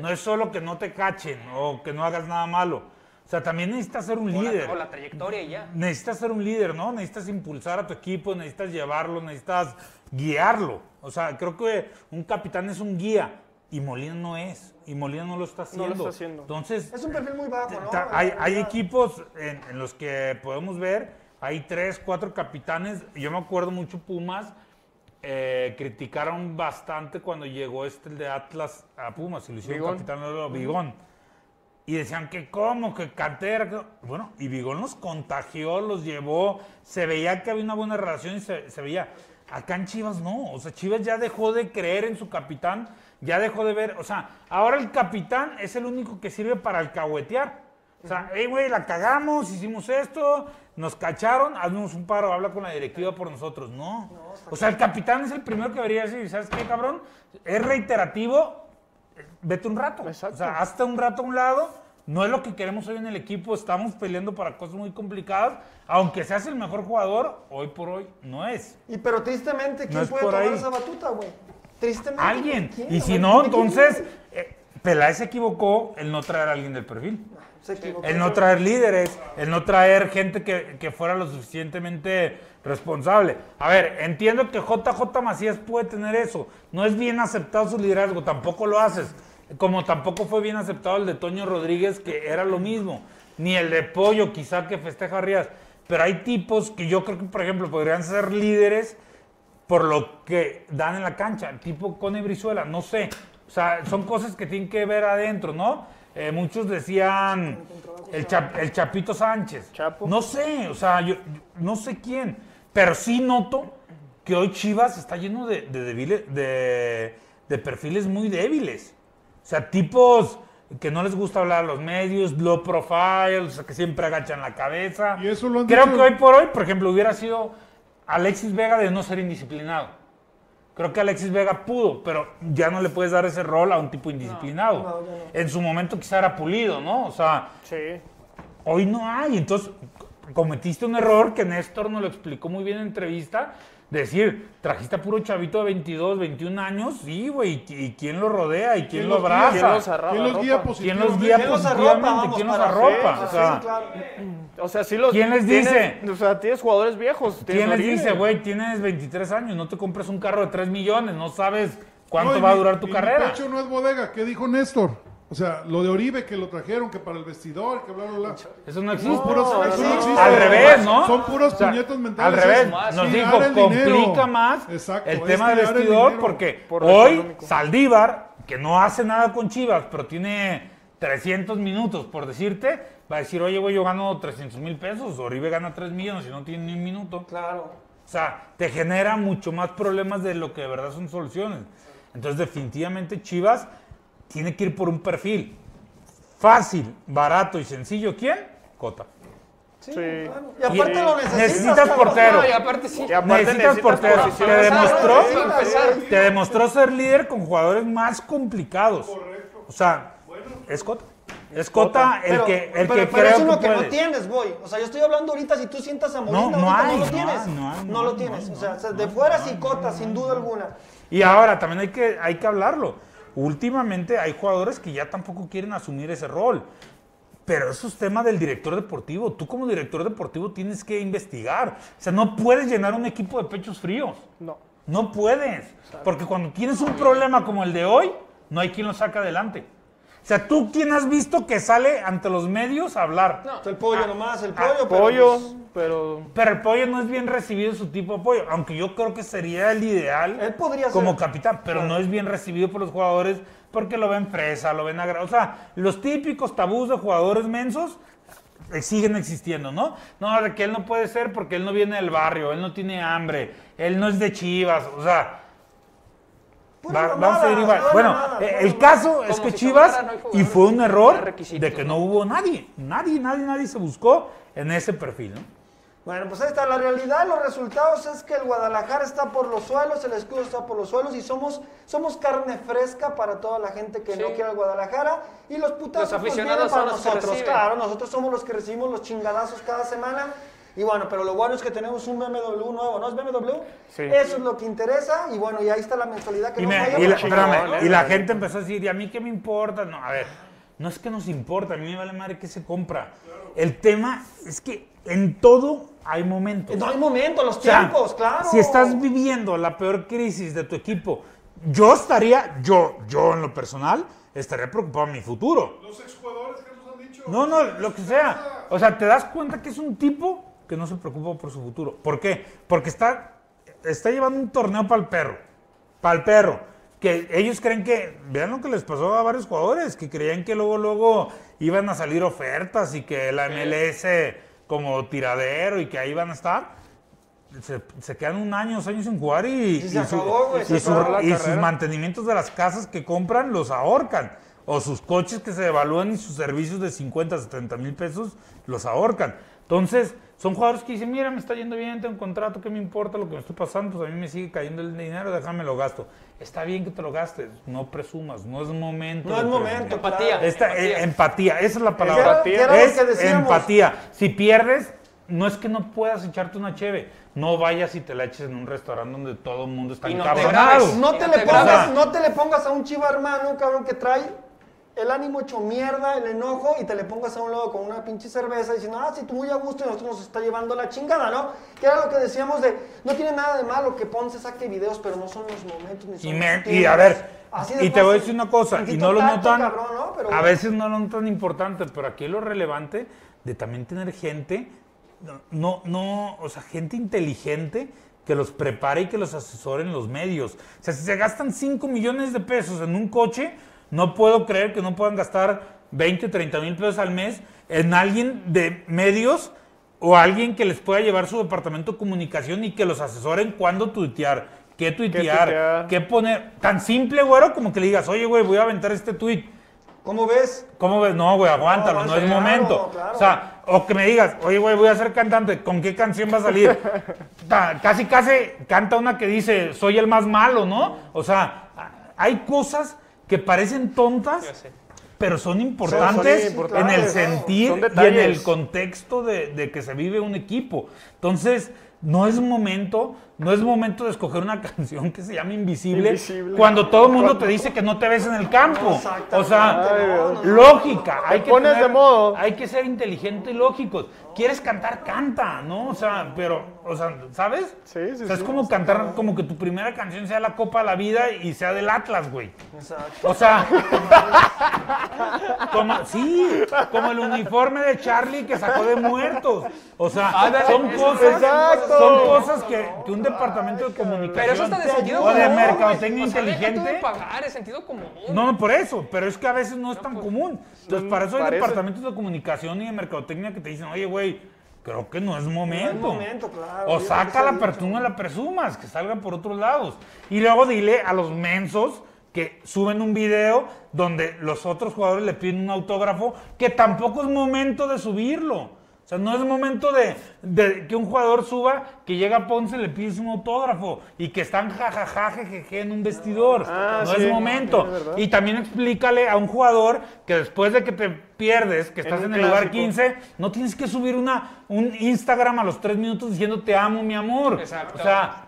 No es solo que no te cachen o que no hagas nada malo. O sea, también necesitas ser un O la- líder O la trayectoria y ya. necesitas ser un líder, ¿no? Necesitas impulsar a tu equipo, necesitas llevarlo, necesitas guiarlo. O sea, creo que un capitán es un guía y Molina no es. Y Molina no lo está No haciendo. lo está haciendo. Entonces, Es un perfil muy bajo, ¿no? hay, hay equipos en, en los que podemos ver, hay tres, cuatro capitanes. Yo me acuerdo mucho Pumas. eh, criticaron bastante cuando llegó este el de Atlas a Pumas y lo hicieron Bigón. capitán de Bigón. Y decían que cómo, que cantera. que- Bueno, y Bigón los contagió, los llevó. Se veía que había una buena relación y se, se veía. Acá en Chivas no. O sea, Chivas ya dejó de creer en su capitán. Ya dejó de ver. O sea, ahora el capitán es el único que sirve para alcahuetear. O sea, hey, güey, la cagamos, hicimos esto, nos cacharon, haznos un paro, habla con la directiva por nosotros. No. O sea, el capitán es el primero que debería decir, ¿sabes qué, cabrón? Es reiterativo, vete un rato. Exacto. O sea, hasta un rato a un lado. No es lo que queremos hoy en el equipo. Estamos peleando para cosas muy complicadas. Aunque seas el mejor jugador, hoy por hoy no es. Y pero tristemente, ¿quién No puede tomar ahí. esa batuta, güey? Tristemente. Alguien. Y si no, entonces, eh, Peláez se equivocó el no traer a alguien del perfil. Se equivocó. El no traer líderes, el no traer gente que, que fuera lo suficientemente responsable. A ver, entiendo que JJ Macías puede tener eso. No es bien aceptado su liderazgo, tampoco lo haces. Como tampoco fue bien aceptado el de Toño Rodríguez, que era lo mismo. Ni el de Pollo, quizá que festeja Rías. Pero hay tipos que yo creo que, por ejemplo, podrían ser líderes por lo que dan en la cancha, tipo Cone Brizuela, no sé. O sea, son cosas que tienen que ver adentro, ¿no? Eh, muchos decían el, Chap- el Chapito Sánchez. Chapo. No sé, o sea, yo, yo no sé quién, pero sí noto que hoy Chivas está lleno de, de, debile- de- de perfiles muy débiles. O sea, tipos que no les gusta hablar a los medios, low profile, o sea, que siempre agachan la cabeza. Y eso lo han Creo dicho- que hoy por hoy, por ejemplo, hubiera sido Alexis Vega de no ser indisciplinado. Creo que Alexis Vega pudo, pero ya no le puedes dar ese rol a un tipo indisciplinado. no, ya no. En su momento quizá era pulido, ¿no? O sea, Sí. hoy no hay. Entonces, cometiste un error que Néstor nos lo explicó muy bien en entrevista. Decir, trajiste a puro chavito de 22, 21 años, sí, güey, y, y quién lo rodea y quién, ¿Quién lo guía? abraza. ¿Quién los arropa? ¿Quién los guía arropa? ¿Quién positivamente? los guía ¿Quién los arropa? positivamente? Vamos, ¿Quién los arropa? Sí, O sí, sea, claro. O sea, sí los ¿Quién les tienes- dice? O sea, tienes jugadores viejos. tienes ¿Quién les dice, güey, tienes 23 años, no te compres un carro de 3 millones, no sabes cuánto No, va a durar tu y mi carrera? pecho no es bodega. ¿Qué dijo Néstor? O sea, lo de Oribe que lo trajeron, que para el vestidor, que bla, bla, bla. Eso no existe. Son puros- no, eso no, existe. Al revés, ¿no? Son puros O sea, puñetos mentales. Al revés, Es nos dijo, dinero. complica más Exacto, el tema del vestidor porque Por hoy económico. Saldívar, que no hace nada con Chivas, pero tiene 300 minutos, por decirte, va a decir, oye, güey, yo gano 300 mil pesos, Oribe gana 3 millones y no tiene ni un minuto. Claro. O sea, te genera mucho más problemas de lo que de verdad son soluciones. Entonces, definitivamente Chivas tiene que ir por un perfil fácil, barato y sencillo. ¿Quién? Cota. Sí, Sí. claro. Y aparte Y- lo necesitas. necesitas portero. No, y aparte sí. Y aparte Necesitas portero. Te demostró, te demostró ser líder con jugadores más complicados. O sea, es Cota. Es Cota el Pero, que, el pero, que pero creo es que uno que, no tienes, voy. O sea, yo estoy hablando ahorita, si tú sientas a Molina, No, no ahorita hay, no lo tienes. no hay, No no lo tienes. no o sea, de fuera no, sí Cota, no, sin duda no. alguna. Y ahora también hay que, hay que hablarlo. Últimamente hay jugadores que ya tampoco quieren asumir ese rol. Pero eso es tema del director deportivo. Tú como director deportivo tienes que investigar. O sea, no puedes llenar un equipo de pechos fríos. No. No puedes. Porque cuando tienes un problema como el de hoy, no hay quien lo saca adelante. O sea, ¿tú quién has visto que sale ante los medios a hablar? No. El pollo nomás, el ah, pollo. pero, Pollo, pues, pero Pero el pollo no es bien recibido su tipo de apoyo, aunque yo creo que sería el ideal Él podría ser. como capitán, pero Claro. no es bien recibido por los jugadores porque lo ven fresa, lo ven agra... O sea, los típicos tabús de jugadores mensos eh, siguen existiendo, ¿no? No, de que él no puede ser porque él no viene del barrio, él no tiene hambre, él no es de Chivas, o sea... Va- mamada, vamos a ir igual. Bueno, eh, el caso es que si Chivas, y fue un error de que no hubo nadie, nadie, nadie, nadie se buscó en ese perfil, ¿no? Bueno, pues ahí está. La realidad los resultados es que el Guadalajara está por los suelos, el escudo está por los suelos y somos, somos carne fresca para toda la gente que no quiere al Guadalajara. Y los putazos Los pues, aficionados vienen para son nosotros. Claro, nosotros somos los que recibimos los chingadazos cada semana. Y bueno, pero lo bueno es que tenemos un BMW nuevo, ¿no es BMW? Sí. Eso es lo que interesa. Y bueno, y ahí está la mensualidad que Y, nos me- y la, espérame, y ¿eh? la gente empezó a decir, ¿y a mí qué me importa? No, a ver, no es que nos importa, a mí me vale madre que se compra. El tema es que en todo hay momentos. No hay momento, los O sea, tiempos, claro. Si estás viviendo la peor crisis de tu equipo, yo estaría, yo, yo en lo personal, estaría preocupado en mi futuro. Los exjugadores que nos han dicho. No, no, lo que sea. O sea, te das cuenta que es un tipo que no se preocupa por su futuro. ¿Por qué? Porque está, está llevando un torneo para el perro. Para el perro. Que ellos creen que, vean lo que les pasó a varios jugadores, que creían que luego, luego iban a salir ofertas y que la MLS como tiradero y que ahí van a estar. Se, se quedan un año, dos años sin jugar y, se y acabó, se y su- y sus mantenimientos de las casas que compran los ahorcan. O sus coches que se devalúan y sus servicios de 50, 70 mil pesos los ahorcan. Entonces, son jugadores que dicen, mira, me está yendo bien, tengo un contrato, ¿qué me importa lo que me estoy pasando? Pues a mí me sigue cayendo el dinero, déjame lo gasto. Está bien que te lo gastes, no presumas, no es momento. No es presumir. momento, Empatía. Esta, Empatía. eh, empatía, esa es la palabra. era es que empatía. Si pierdes, no es que no puedas echarte una cheve. No vayas y te la eches en un restaurante donde todo el mundo está Y no te encabronado. grabes. No te, no le te pongas, no te le pongas a un chiva hermano, cabrón, que trae el ánimo hecho mierda, el enojo, y te le pongas a un lado con una pinche cerveza diciendo, ah, sí, tú muy a gusto y nosotros nos está llevando la chingada, ¿no? Que era lo que decíamos de, no tiene nada de malo que Ponce saque videos, pero no son los momentos ni son Y, me- y a ver, Así y te voy a decir una cosa, y no lo notan, cabrón, ¿no? Pero a bueno. veces no lo notan importante, pero aquí lo relevante de también tener gente, no, no, o sea, gente inteligente que los prepare y que los asesore en los medios. O sea, si se gastan 5 millones de pesos en un coche, no puedo creer que no puedan gastar 20, 30 mil pesos al mes en alguien de medios o alguien que les pueda llevar su departamento de comunicación y que los asesoren cuándo tuitear, qué tuitear, tuitear? qué poner. Tan simple, güero, como que le digas, oye, güey, voy a aventar este tuit. ¿Cómo ves? ¿Cómo ves? No, güey, aguántalo, No, no, es claro, momento. claro. O sea, o que me digas, oye, güey, voy a ser cantante, ¿con qué canción va a salir? Ta- casi, casi canta una que dice, soy el más malo, ¿no? O sea, hay cosas que parecen tontas, pero son importantes son importantes, en el sentir y en el contexto de, de que se vive un equipo. Entonces, no es momento, no es momento de escoger una canción que se llama Invisible, Invisible. cuando todo el mundo te dice que no te ves en el campo. O sea, lógica, hay Te que pones tener- de modo. hay que ser inteligente y lógicos. ¿Quieres cantar? Canta, ¿no? O sea, pero, o sea, ¿sabes? Sí, sí, O sea, es sí. como cantar, como que tu primera canción sea la Copa de la Vida y sea del Atlas, güey. Exacto. O sea, como, sí, como el uniforme de Charlie que sacó de muertos. O sea, son cosas, son cosas que, que un departamento de comunicación Pero eso está de sentido o de común, mercadotecnia. O sea, de inteligente. pagar, es sentido común. No, no, por eso, pero es que a veces no es tan común. Entonces, para eso hay parece. departamentos de comunicación y de mercadotecnia que te dicen, oye, güey, creo que no es momento. momento, claro, O yo saca creo que la se ha pero tú no la presumas, que salgan por otros lados. Y luego dile a los mensos que suben un video donde los otros jugadores le piden un autógrafo, que tampoco es momento de subirlo. Sea, no es momento de, de que un jugador suba, que llega a Ponce, le pides un autógrafo y que están jajaja, jejeje en un vestidor. Ah, no sí, es momento. es y también explícale a un jugador que después de que te pierdes, que estás en, el lugar clásico. 15, no tienes que subir una, un Instagram a los tres minutos diciendo te amo, mi amor. Exacto. O sea,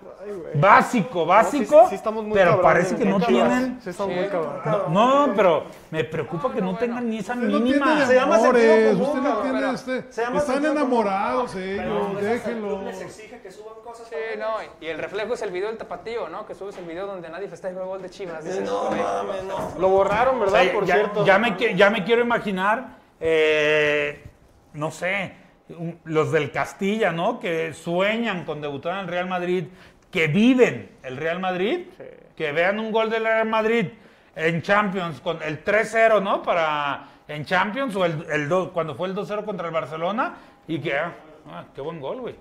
básico, básico, No, sí- sí estamos muy pero parece que no tienen... Sí, estamos muy cabrones. No, no, pero me preocupa que no tengan ni esa Usted no mínima. tiene Se llama amores, sentido común, usted no cabrón, tiene pero- este. se llama Están enamorados ellos, déjenlo. Sí, no, y el reflejo es el video del tapatío, ¿no? Que subes el video donde nadie festeja el gol de Chivas. Dices, No "Güey". mames, no. Lo borraron, O ¿verdad? sea, Por ya, cierto. ya me, ya me quiero imaginar, eh, no sé, un- los del Castilla, ¿no? Que sueñan con debutar en el Real Madrid, que viven el Real Madrid, que vean un gol del Real Madrid en Champions con el 3-0, ¿no? Para en Champions o el, el do- cuando fue el 2-0 contra el Barcelona y que, ah, qué buen gol, güey.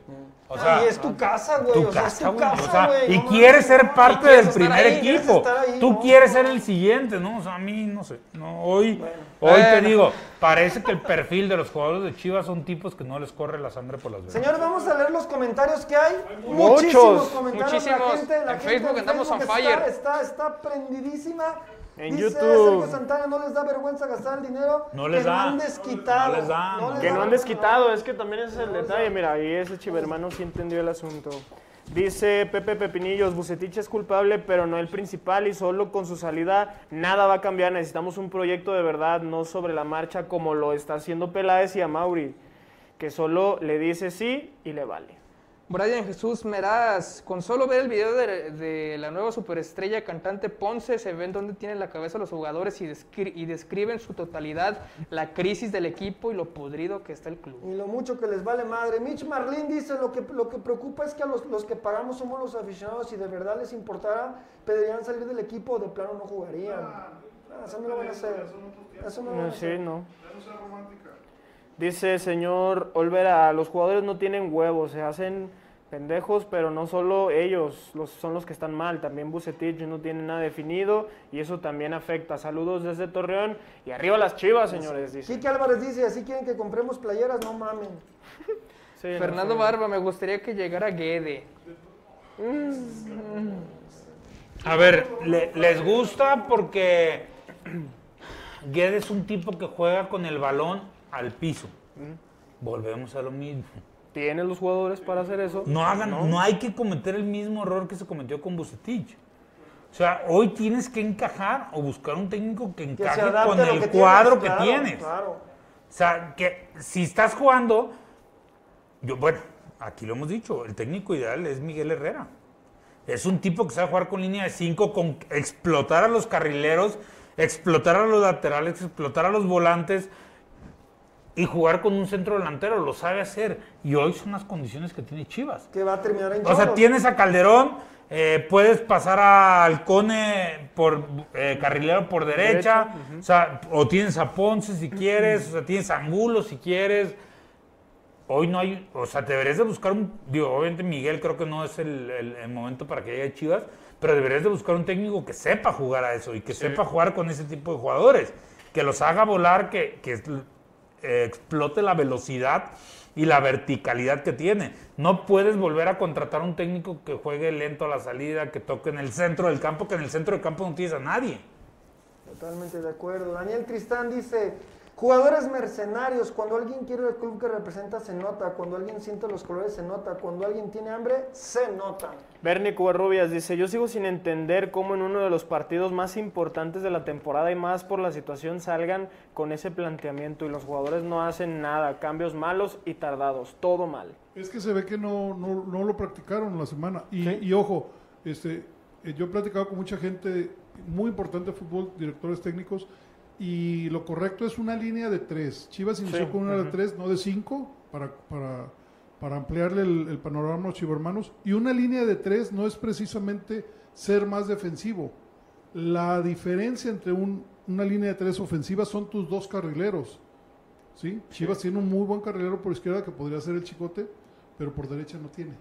O sea, y es tu casa, güey. tu o sea, casa, es tu güey. casa, O sea, güey. y no quieres ser parte quieres del primer ahí, equipo. ahí, Tú ¿no? quieres ser el siguiente, ¿no? O sea, a mí no sé. No, hoy hoy te digo, parece que el perfil de los jugadores de Chivas son tipos que no les corre la sangre por las venas. Señores, vamos a leer los comentarios que hay. Muchos. Muchísimos comentarios. Muchísimos. La gente, la En gente Facebook andamos on está- fire. Está, está, prendidísima. En Dice YouTube. Sergio Santana, no les da vergüenza gastar el dinero. No les que da. No han desquitado. No les da, no. Que no han desquitado, es que también ese es el detalle. Mira, ahí ese chivermano sí entendió el asunto. Dice Pepe Pepinillos, Bucetich es culpable, pero no el principal y solo con su salida nada va a cambiar. Necesitamos un proyecto de verdad, no sobre la marcha como lo está haciendo Peláez y a Mauri, que solo le dice sí y le vale. Brian Jesús Meraz, con solo ver el video de, de la nueva superestrella cantante Ponce, se ven dónde tienen la cabeza los jugadores y, descri- y describen su totalidad la crisis del equipo y lo podrido que está el club. Y lo mucho que les vale madre. Mitch Marlin dice, lo que, lo que preocupa es que a los, los que pagamos somos los aficionados. Si de verdad les importara, pedirían salir del equipo o de plano no jugarían. Ah, eso no lo van a hacer. Eso no lo van a No, sí, hacer. no. Dice señor Olvera, los jugadores no tienen huevos, se hacen pendejos, pero no solo ellos los, son los que están mal, también Bucetich no tiene nada definido y eso también afecta. Saludos desde Torreón y arriba las chivas, señores, dice. Quique Álvarez dice, así quieren que compremos playeras, no mamen. Sí, no, Fernando. Barba, me gustaría que llegara Guede. A ver, le- les gusta porque Guedes es un tipo que juega con el balón al piso. Volvemos a lo mismo. ¿Tienen los jugadores para hacer eso? No hagan, no. hay que cometer el mismo error que se cometió con Bucetich. O sea, hoy tienes que encajar o buscar un técnico que encaje con el que cuadro tienes, que claro, tienes. Claro. O sea, que si estás jugando, yo, bueno, aquí lo hemos dicho, el técnico ideal es Miguel Herrera. Es un tipo que sabe jugar con línea de 5, con explotar a los carrileros, explotar a los laterales, explotar a los volantes y jugar con un centro delantero. Lo sabe hacer. Y hoy son las condiciones que tiene Chivas. Que va a terminar en O sea, tienes a Calderón, eh, puedes pasar a Alcone por eh, carrilero por derecha, o sea, o tienes a Ponce si quieres, o sea, tienes a Angulo si quieres. Hoy no hay, o sea, deberías de buscar un, digo, obviamente Miguel creo que no es el, el- el momento para que llegue Chivas, pero deberías de buscar un técnico que sepa jugar a eso y que sepa jugar con ese tipo de jugadores, que los haga volar, que, que explote la velocidad y la verticalidad que tiene. No puedes volver a contratar un técnico que juegue lento a la salida, que toque en el centro del campo, que en el centro del campo no tienes a nadie. Totalmente de acuerdo. Daniel Tristán dice, jugadores mercenarios, cuando alguien quiere el club que representa se nota, cuando alguien siente los colores se nota, cuando alguien tiene hambre se nota. Bernie Cubarrubias dice, yo sigo sin entender cómo en uno de los partidos más importantes de la temporada y más por la situación salgan con ese planteamiento y los jugadores no hacen nada, cambios malos y tardados, todo mal. Es que se ve que no, no, no lo practicaron la semana. Y, y ojo, este, eh, yo he platicado con mucha gente muy importante de fútbol, directores técnicos, y lo correcto es una línea de tres. Chivas inició Sí, con una de tres, no de cinco, para, para, para ampliarle el, el panorama a los chivermanos. Y una línea de tres no es precisamente ser más defensivo. La diferencia entre un- una línea de tres ofensiva son tus dos carrileros. ¿sí? Chivas tiene un muy buen carrilero por izquierda que podría ser el Chicote, pero por derecha no tiene.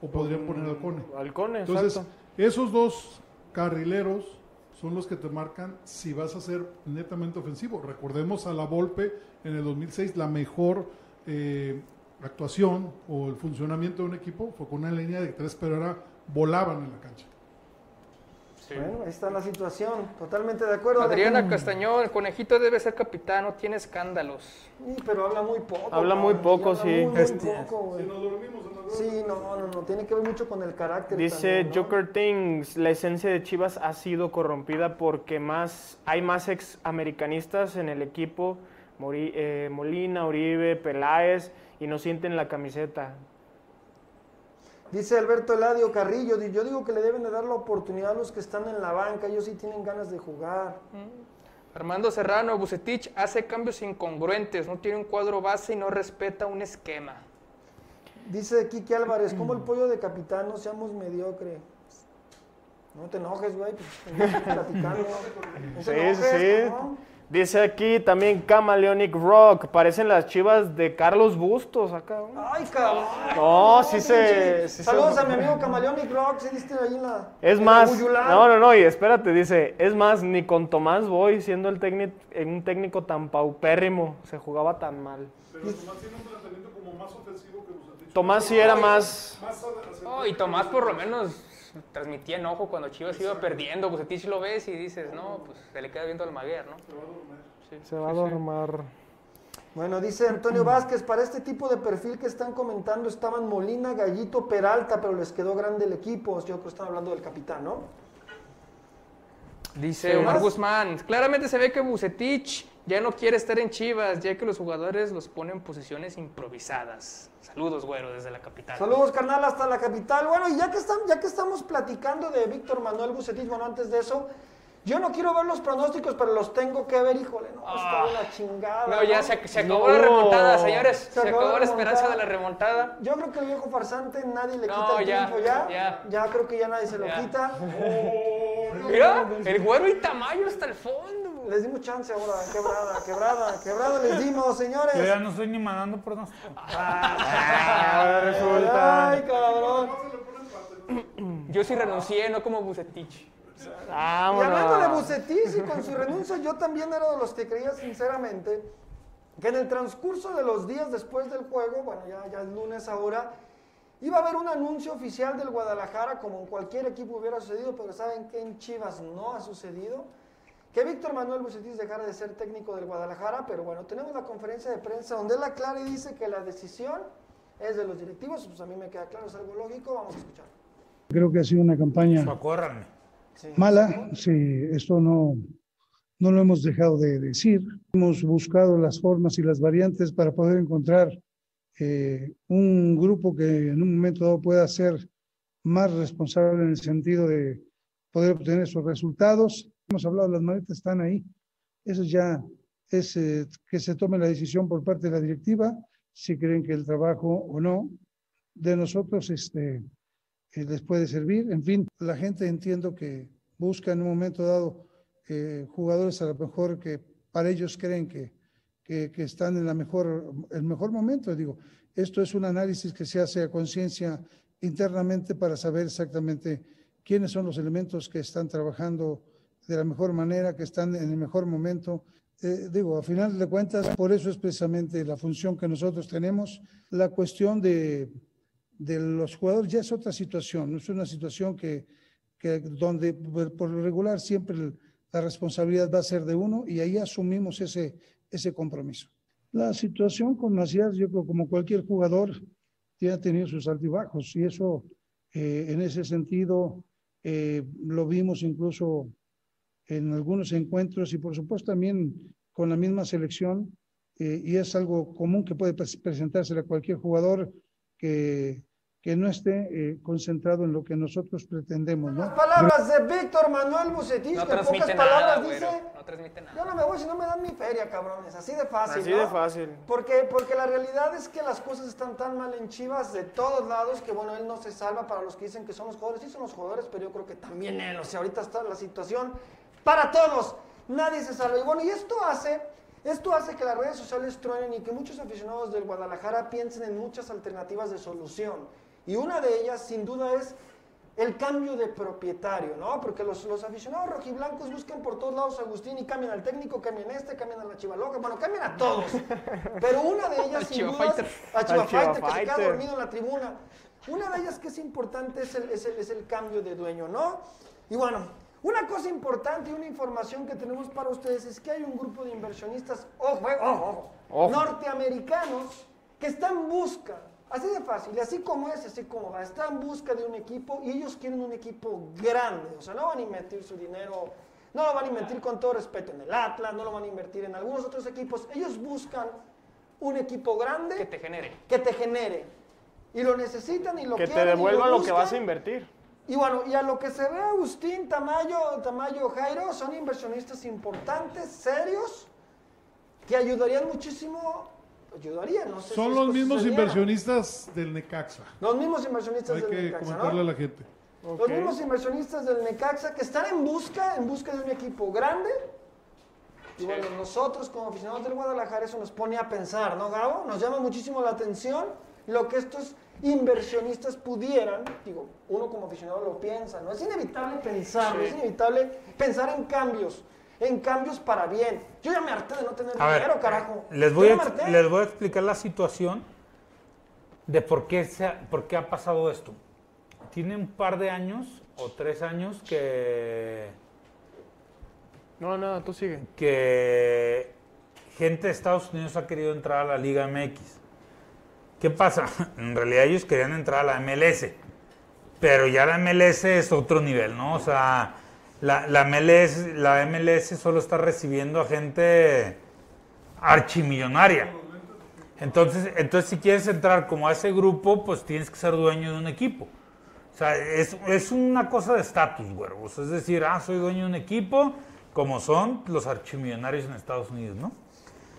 O podrían poner al Cone. Halcone, Entonces, exacto. esos dos carrileros son los que te marcan si vas a ser netamente ofensivo. Recordemos a la Volpe en el 2006, la mejor eh, actuación o el funcionamiento de un equipo fue con una línea de tres, pero era volaban en la cancha. Bueno, ahí está la situación, totalmente de acuerdo. Adriana Castañón, el conejito debe ser capitán, no tiene escándalos. Sí, pero habla muy poco. Habla muy poco, sí. Muy, muy Este- poco, güey. Si nos dormimos en la Sí, no, no, no, tiene que ver mucho con el carácter. Dice también, ¿no? Joker Things, la esencia de Chivas ha sido corrompida porque más hay más ex americanistas en el equipo, Mori- eh, Molina, Uribe, Peláez, y no sienten la camiseta. Dice Alberto Eladio Carrillo, yo digo que le deben de dar la oportunidad a los que están en la banca, ellos sí tienen ganas de jugar. Armando Serrano, Bucetich hace cambios incongruentes, no tiene un cuadro base y no respeta un esquema. Dice Kiki Álvarez, como el pollo de capitán, no seamos mediocre. No te enojes, güey, pues platicando. No te enojes, sí. Dice aquí también Camaleonic Rock, parecen las Chivas de Carlos Bustos acá. Ay, cabrón. No, sí se- Saludos a mi amigo Camaleón y Rock, ¿sí diste ahí en la. Es en más, no, no, no, y espérate, dice, es más, ni con Tomás Boy, siendo el técnico, un técnico tan paupérrimo, se jugaba tan mal. Pero Tomás tiene un planteamiento como más ofensivo que Bucetich. Tomás sí era más, Más Oh, y Tomás por lo menos transmitía enojo cuando Chivas iba perdiendo. Bucetich lo ves y dices, no, pues se le queda viendo al Maguer, ¿no? se va a dormir. Bueno, dice Antonio Vázquez, para este tipo de perfil que están comentando estaban Molina, Gallito, Peralta, pero les quedó grande el equipo. Yo creo que están hablando del capitán, ¿no? Dice ¿Sí? Omar. Guzmán, claramente se ve que Bucetich ya no quiere estar en Chivas, ya que los jugadores los ponen en posiciones improvisadas. Saludos, güero, desde la capital. Saludos, carnal, hasta la capital. Bueno, y ya que, están, ya que estamos platicando de Víctor Manuel Bucetich, bueno, antes de eso, yo no quiero ver los pronósticos, pero los tengo que ver, híjole, no, está de la chingada. No, ya ¿no? se, se acabó No. la remontada, señores. Se, acabó acabó, la la esperanza de la remontada. Yo creo que el viejo farsante nadie le No, quita el ya, tiempo ya. ya. Ya creo que ya nadie se lo Ya. quita. Mira, el güero y Tamayo hasta el fondo. Les dimos chance ahora, quebrada, quebrada, quebrada les dimos, señores. Yo ya no estoy ni mandando pronóstico. Ahora resulta. Ay, cabrón. Yo sí renuncié, no como Bucetich. Y hablando de Vámonos. Bucetich y con su renuncia, yo también era de los que creía sinceramente que en el transcurso de los días después del juego, bueno, ya, ya es lunes ahora, iba a haber un anuncio oficial del Guadalajara, como en cualquier equipo hubiera sucedido, pero ¿saben qué en Chivas no ha sucedido? Que Víctor Manuel Bucetich dejara de ser técnico del Guadalajara, pero bueno, tenemos la conferencia de prensa donde él aclara y dice que la decisión es de los directivos, pues a mí me queda claro, es algo lógico, vamos a escuchar. Creo que ha sido una campaña. Sí. mala, sí, esto no, no lo hemos dejado de decir. Hemos buscado las formas y las variantes para poder encontrar eh, un grupo que en un momento dado pueda ser más responsable en el sentido de poder obtener sus resultados. Hemos hablado, las maletas están ahí. Eso ya es eh, que se tome la decisión por parte de la directiva, si creen que el trabajo o no de nosotros este, que les puede servir. En fin, la gente entiendo que busca en un momento dado eh, jugadores a lo mejor que para ellos creen que, que, que están en la mejor, el mejor momento. Digo, esto es un análisis que se hace a conciencia internamente para saber exactamente quiénes son los elementos que están trabajando de la mejor manera, que están en el mejor momento. Eh, digo, a final de cuentas, por eso es precisamente la función que nosotros tenemos, la cuestión de, de los jugadores ya es otra situación, no es una situación que, que donde por lo regular siempre la responsabilidad va a ser de uno y ahí asumimos ese, ese compromiso. La situación con Macías, yo creo como cualquier jugador, ha tenido sus altibajos y eso eh, en ese sentido eh, lo vimos incluso en algunos encuentros y por supuesto también con la misma selección eh, y es algo común que puede pres- presentársele a cualquier jugador que, que no esté eh, concentrado en lo que nosotros pretendemos, ¿no? Las palabras de Víctor Manuel Bucetich, No que en pocas palabras nada, dice, güero. No transmite yo nada. no me voy si no me dan mi feria, cabrones, así de fácil, Así ¿no? de fácil. Porque, porque la realidad es que las cosas están tan mal en Chivas de todos lados que, bueno, él no se salva para los que dicen que son los jugadores. Sí son los jugadores, pero yo creo que también él. O sea, ahorita está la situación para todos. Nadie se salva. Y bueno, y esto hace, esto hace que las redes sociales truenen y que muchos aficionados del Guadalajara piensen en muchas alternativas de solución. Y una de ellas, sin duda, es el cambio de propietario, ¿no? Porque los, los aficionados rojiblancos buscan por todos lados a Agustín y cambian al técnico, cambian a este, cambian a la Chivaloca, bueno, cambian a todos. Pero una de ellas, sin Fighter. a Chiva Al Chiva Fighter, que se queda dormido en la tribuna. Una de ellas que es importante es el, es el- es el cambio de dueño, ¿no? Y bueno, una cosa importante y una información que tenemos para ustedes es que hay un grupo de inversionistas, ojo, eh, ojo, ojo, norteamericanos que están en busca, así de fácil, así como es, así como va, están en busca de un equipo y ellos quieren un equipo grande, o sea, no van a invertir su dinero, no lo van a invertir con todo respeto en el Atlas, no lo van a invertir en algunos otros equipos, ellos buscan un equipo grande Que te genere. que te genere. Y lo necesitan y lo Que te quieren y devuelva lo que vas a invertir. Y bueno, y a lo que se ve Agustín, Tamayo, Tamayo, Jairo, son inversionistas importantes, serios, que ayudarían muchísimo, ayudarían, no sé si Son los mismos inversionistas del Necaxa. Los mismos inversionistas Hay del que Necaxa, comentarle ¿no? a la gente. Los mismos inversionistas del Necaxa que están en busca, en busca de un equipo grande. Y bueno, nosotros como aficionados del Guadalajara eso nos pone a pensar, ¿no, Gabo? Nos llama muchísimo la atención lo que estos inversionistas pudieran, digo, uno como aficionado lo piensa, ¿no? Es inevitable pensarlo, es inevitable pensar en cambios, en cambios para bien. Yo ya me harté de no tener A ver, dinero, carajo. les voy, a, me ex- harté. les voy a explicar la situación de por qué, se ha, por qué ha pasado esto. Tiene un par de años o tres años que, No, no, tú sigue. que gente de Estados Unidos ha querido entrar a la Liga MX. ¿Qué pasa? En realidad ellos querían entrar a la MLS, pero ya la MLS es otro nivel, ¿no? O sea, la, la MLS, la MLS solo está recibiendo a gente archimillonaria. Entonces, entonces, si quieres entrar como a ese grupo, pues tienes que ser dueño de un equipo. O sea, es, es una cosa de estatus, güero. O sea, es decir, ah, soy dueño de un equipo, como son los archimillonarios en Estados Unidos, ¿no?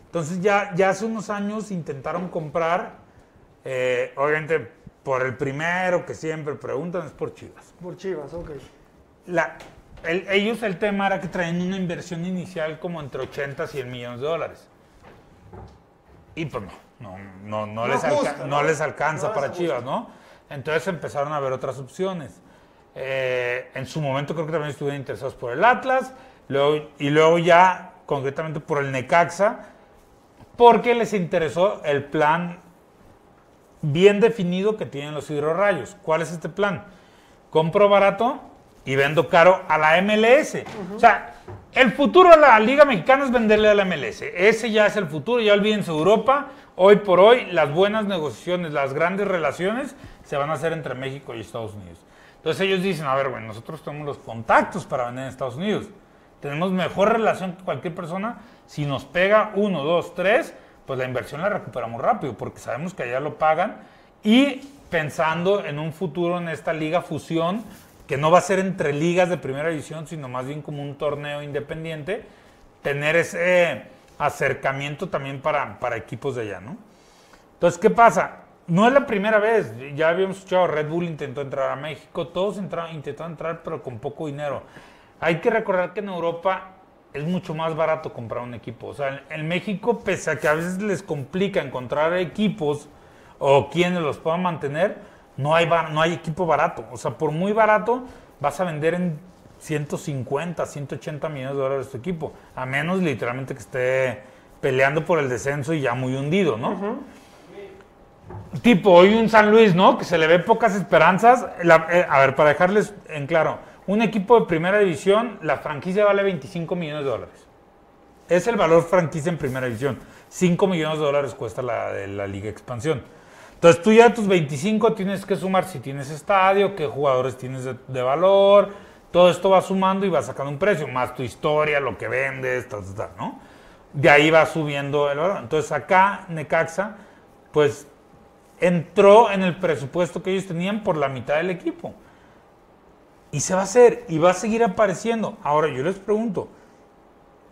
Entonces, ya, ya hace unos años intentaron comprar, eh, obviamente, por el primero que siempre preguntan es por Chivas. Por Chivas, ok. La- el- ellos el tema era que traían una inversión inicial como entre 80 y 100 millones de dólares. Y pues no, no, no, les, alca- no les alcanza les para. Chivas, ¿no? Entonces empezaron a ver otras opciones. Eh, en su momento creo que también estuvieron interesados por el Atlas, luego, y luego ya concretamente por el Necaxa, porque les interesó el plan bien definido que tienen los hidrorrayos. ¿Cuál es este plan? Compro barato y vendo caro a la MLS. O sea, el futuro de la Liga Mexicana es venderle a la MLS. Ese ya es el futuro, ya olvídense Europa. Hoy por hoy, las buenas negociaciones, las grandes relaciones se van a hacer entre México y Estados Unidos. Entonces ellos dicen, a ver, bueno, nosotros tenemos los contactos para vender en Estados Unidos. Tenemos mejor relación que cualquier persona. Si nos pega uno, dos, tres, pues la inversión la recuperamos rápido, porque sabemos que allá lo pagan. Y pensando en un futuro en esta liga fusión, que no va a ser entre ligas de primera división, sino más bien como un torneo independiente, tener ese acercamiento también para, para equipos de allá, ¿no? Entonces, ¿qué pasa? No es la primera vez, ya habíamos escuchado, Red Bull intentó entrar a México, todos entraron, intentaron entrar, pero con poco dinero. Hay que recordar que en Europa es mucho más barato comprar un equipo. O sea, en, México, pese a que a veces les complica encontrar equipos o quienes los puedan mantener, no hay, bar- no hay equipo barato. O sea, por muy barato vas a vender en 150, 180 millones de dólares tu equipo, a menos literalmente que esté peleando por el descenso y ya muy hundido, ¿no? Tipo, hoy un San Luis, ¿no? Que se le ve pocas esperanzas. La- eh, a ver, para dejarles en claro, un equipo de primera división, la franquicia vale 25 millones de dólares. Es el valor franquicia en primera división. 5 millones de dólares cuesta la de la Liga Expansión. Entonces tú ya tus 25 tienes que sumar si tienes estadio, qué jugadores tienes de, de valor. Todo esto va sumando y va sacando un precio, más tu historia, lo que vendes, tal, tal, tal, ¿no? De ahí va subiendo el valor. Entonces acá Necaxa, pues entró en el presupuesto que ellos tenían por la mitad del equipo. Y se va a hacer, y va a seguir apareciendo. Ahora yo les pregunto,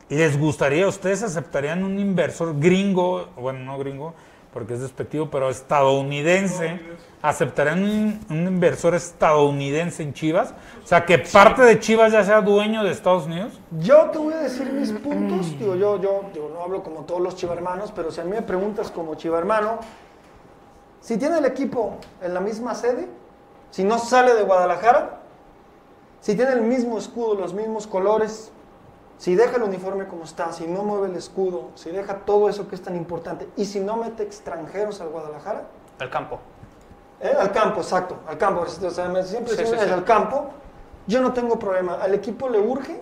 ¿les gustaría, ustedes aceptarían un inversor gringo, bueno, no gringo, porque es despectivo, pero estadounidense, aceptarían un, un inversor estadounidense en Chivas? O sea, que parte de Chivas ya sea dueño de Estados Unidos. Yo te voy a decir mis puntos. Digo, yo, yo digo, no hablo como todos los chivarmanos, pero si a mí me preguntas como chivarmano, si tiene el equipo en la misma sede, si no sale de Guadalajara, Si tiene el mismo escudo, los mismos colores, si deja el uniforme como está, si no mueve el escudo, si deja todo eso que es tan importante y si no mete extranjeros al Guadalajara, Al campo. ¿eh? al campo, exacto, al campo, o sea, siempre Sí, decimos sí, sí. al campo, yo no tengo problema. Al equipo le urge,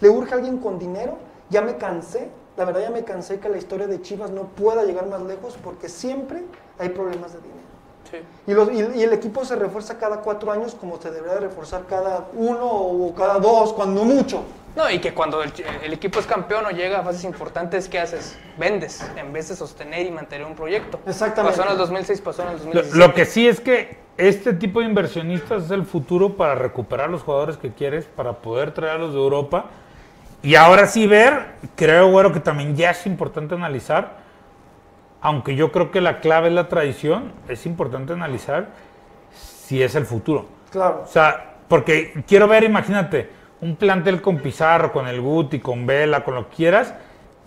le urge alguien con dinero, ya me cansé, la verdad ya me cansé que la historia de Chivas no pueda llegar más lejos porque siempre hay problemas de dinero. Sí. Y, los- y- y el equipo se refuerza cada cuatro años como se debería de reforzar cada uno o cada dos, cuando mucho. No, y que cuando el, el equipo es campeón o llega a fases importantes, ¿qué haces? Vendes en vez de sostener y mantener un proyecto. Exactamente. Pasó en el 2006, pasó en el Lo, 2017. lo que sí es que este tipo de inversionistas es el futuro para recuperar los jugadores que quieres, para poder traerlos de Europa. Y ahora sí ver, creo, güero, que también ya es importante analizar, aunque yo creo que la clave es la tradición, es importante analizar si es el futuro. Claro. O sea, porque quiero ver, imagínate, un plantel con Pizarro, con el Guti, con Vela, con lo que quieras,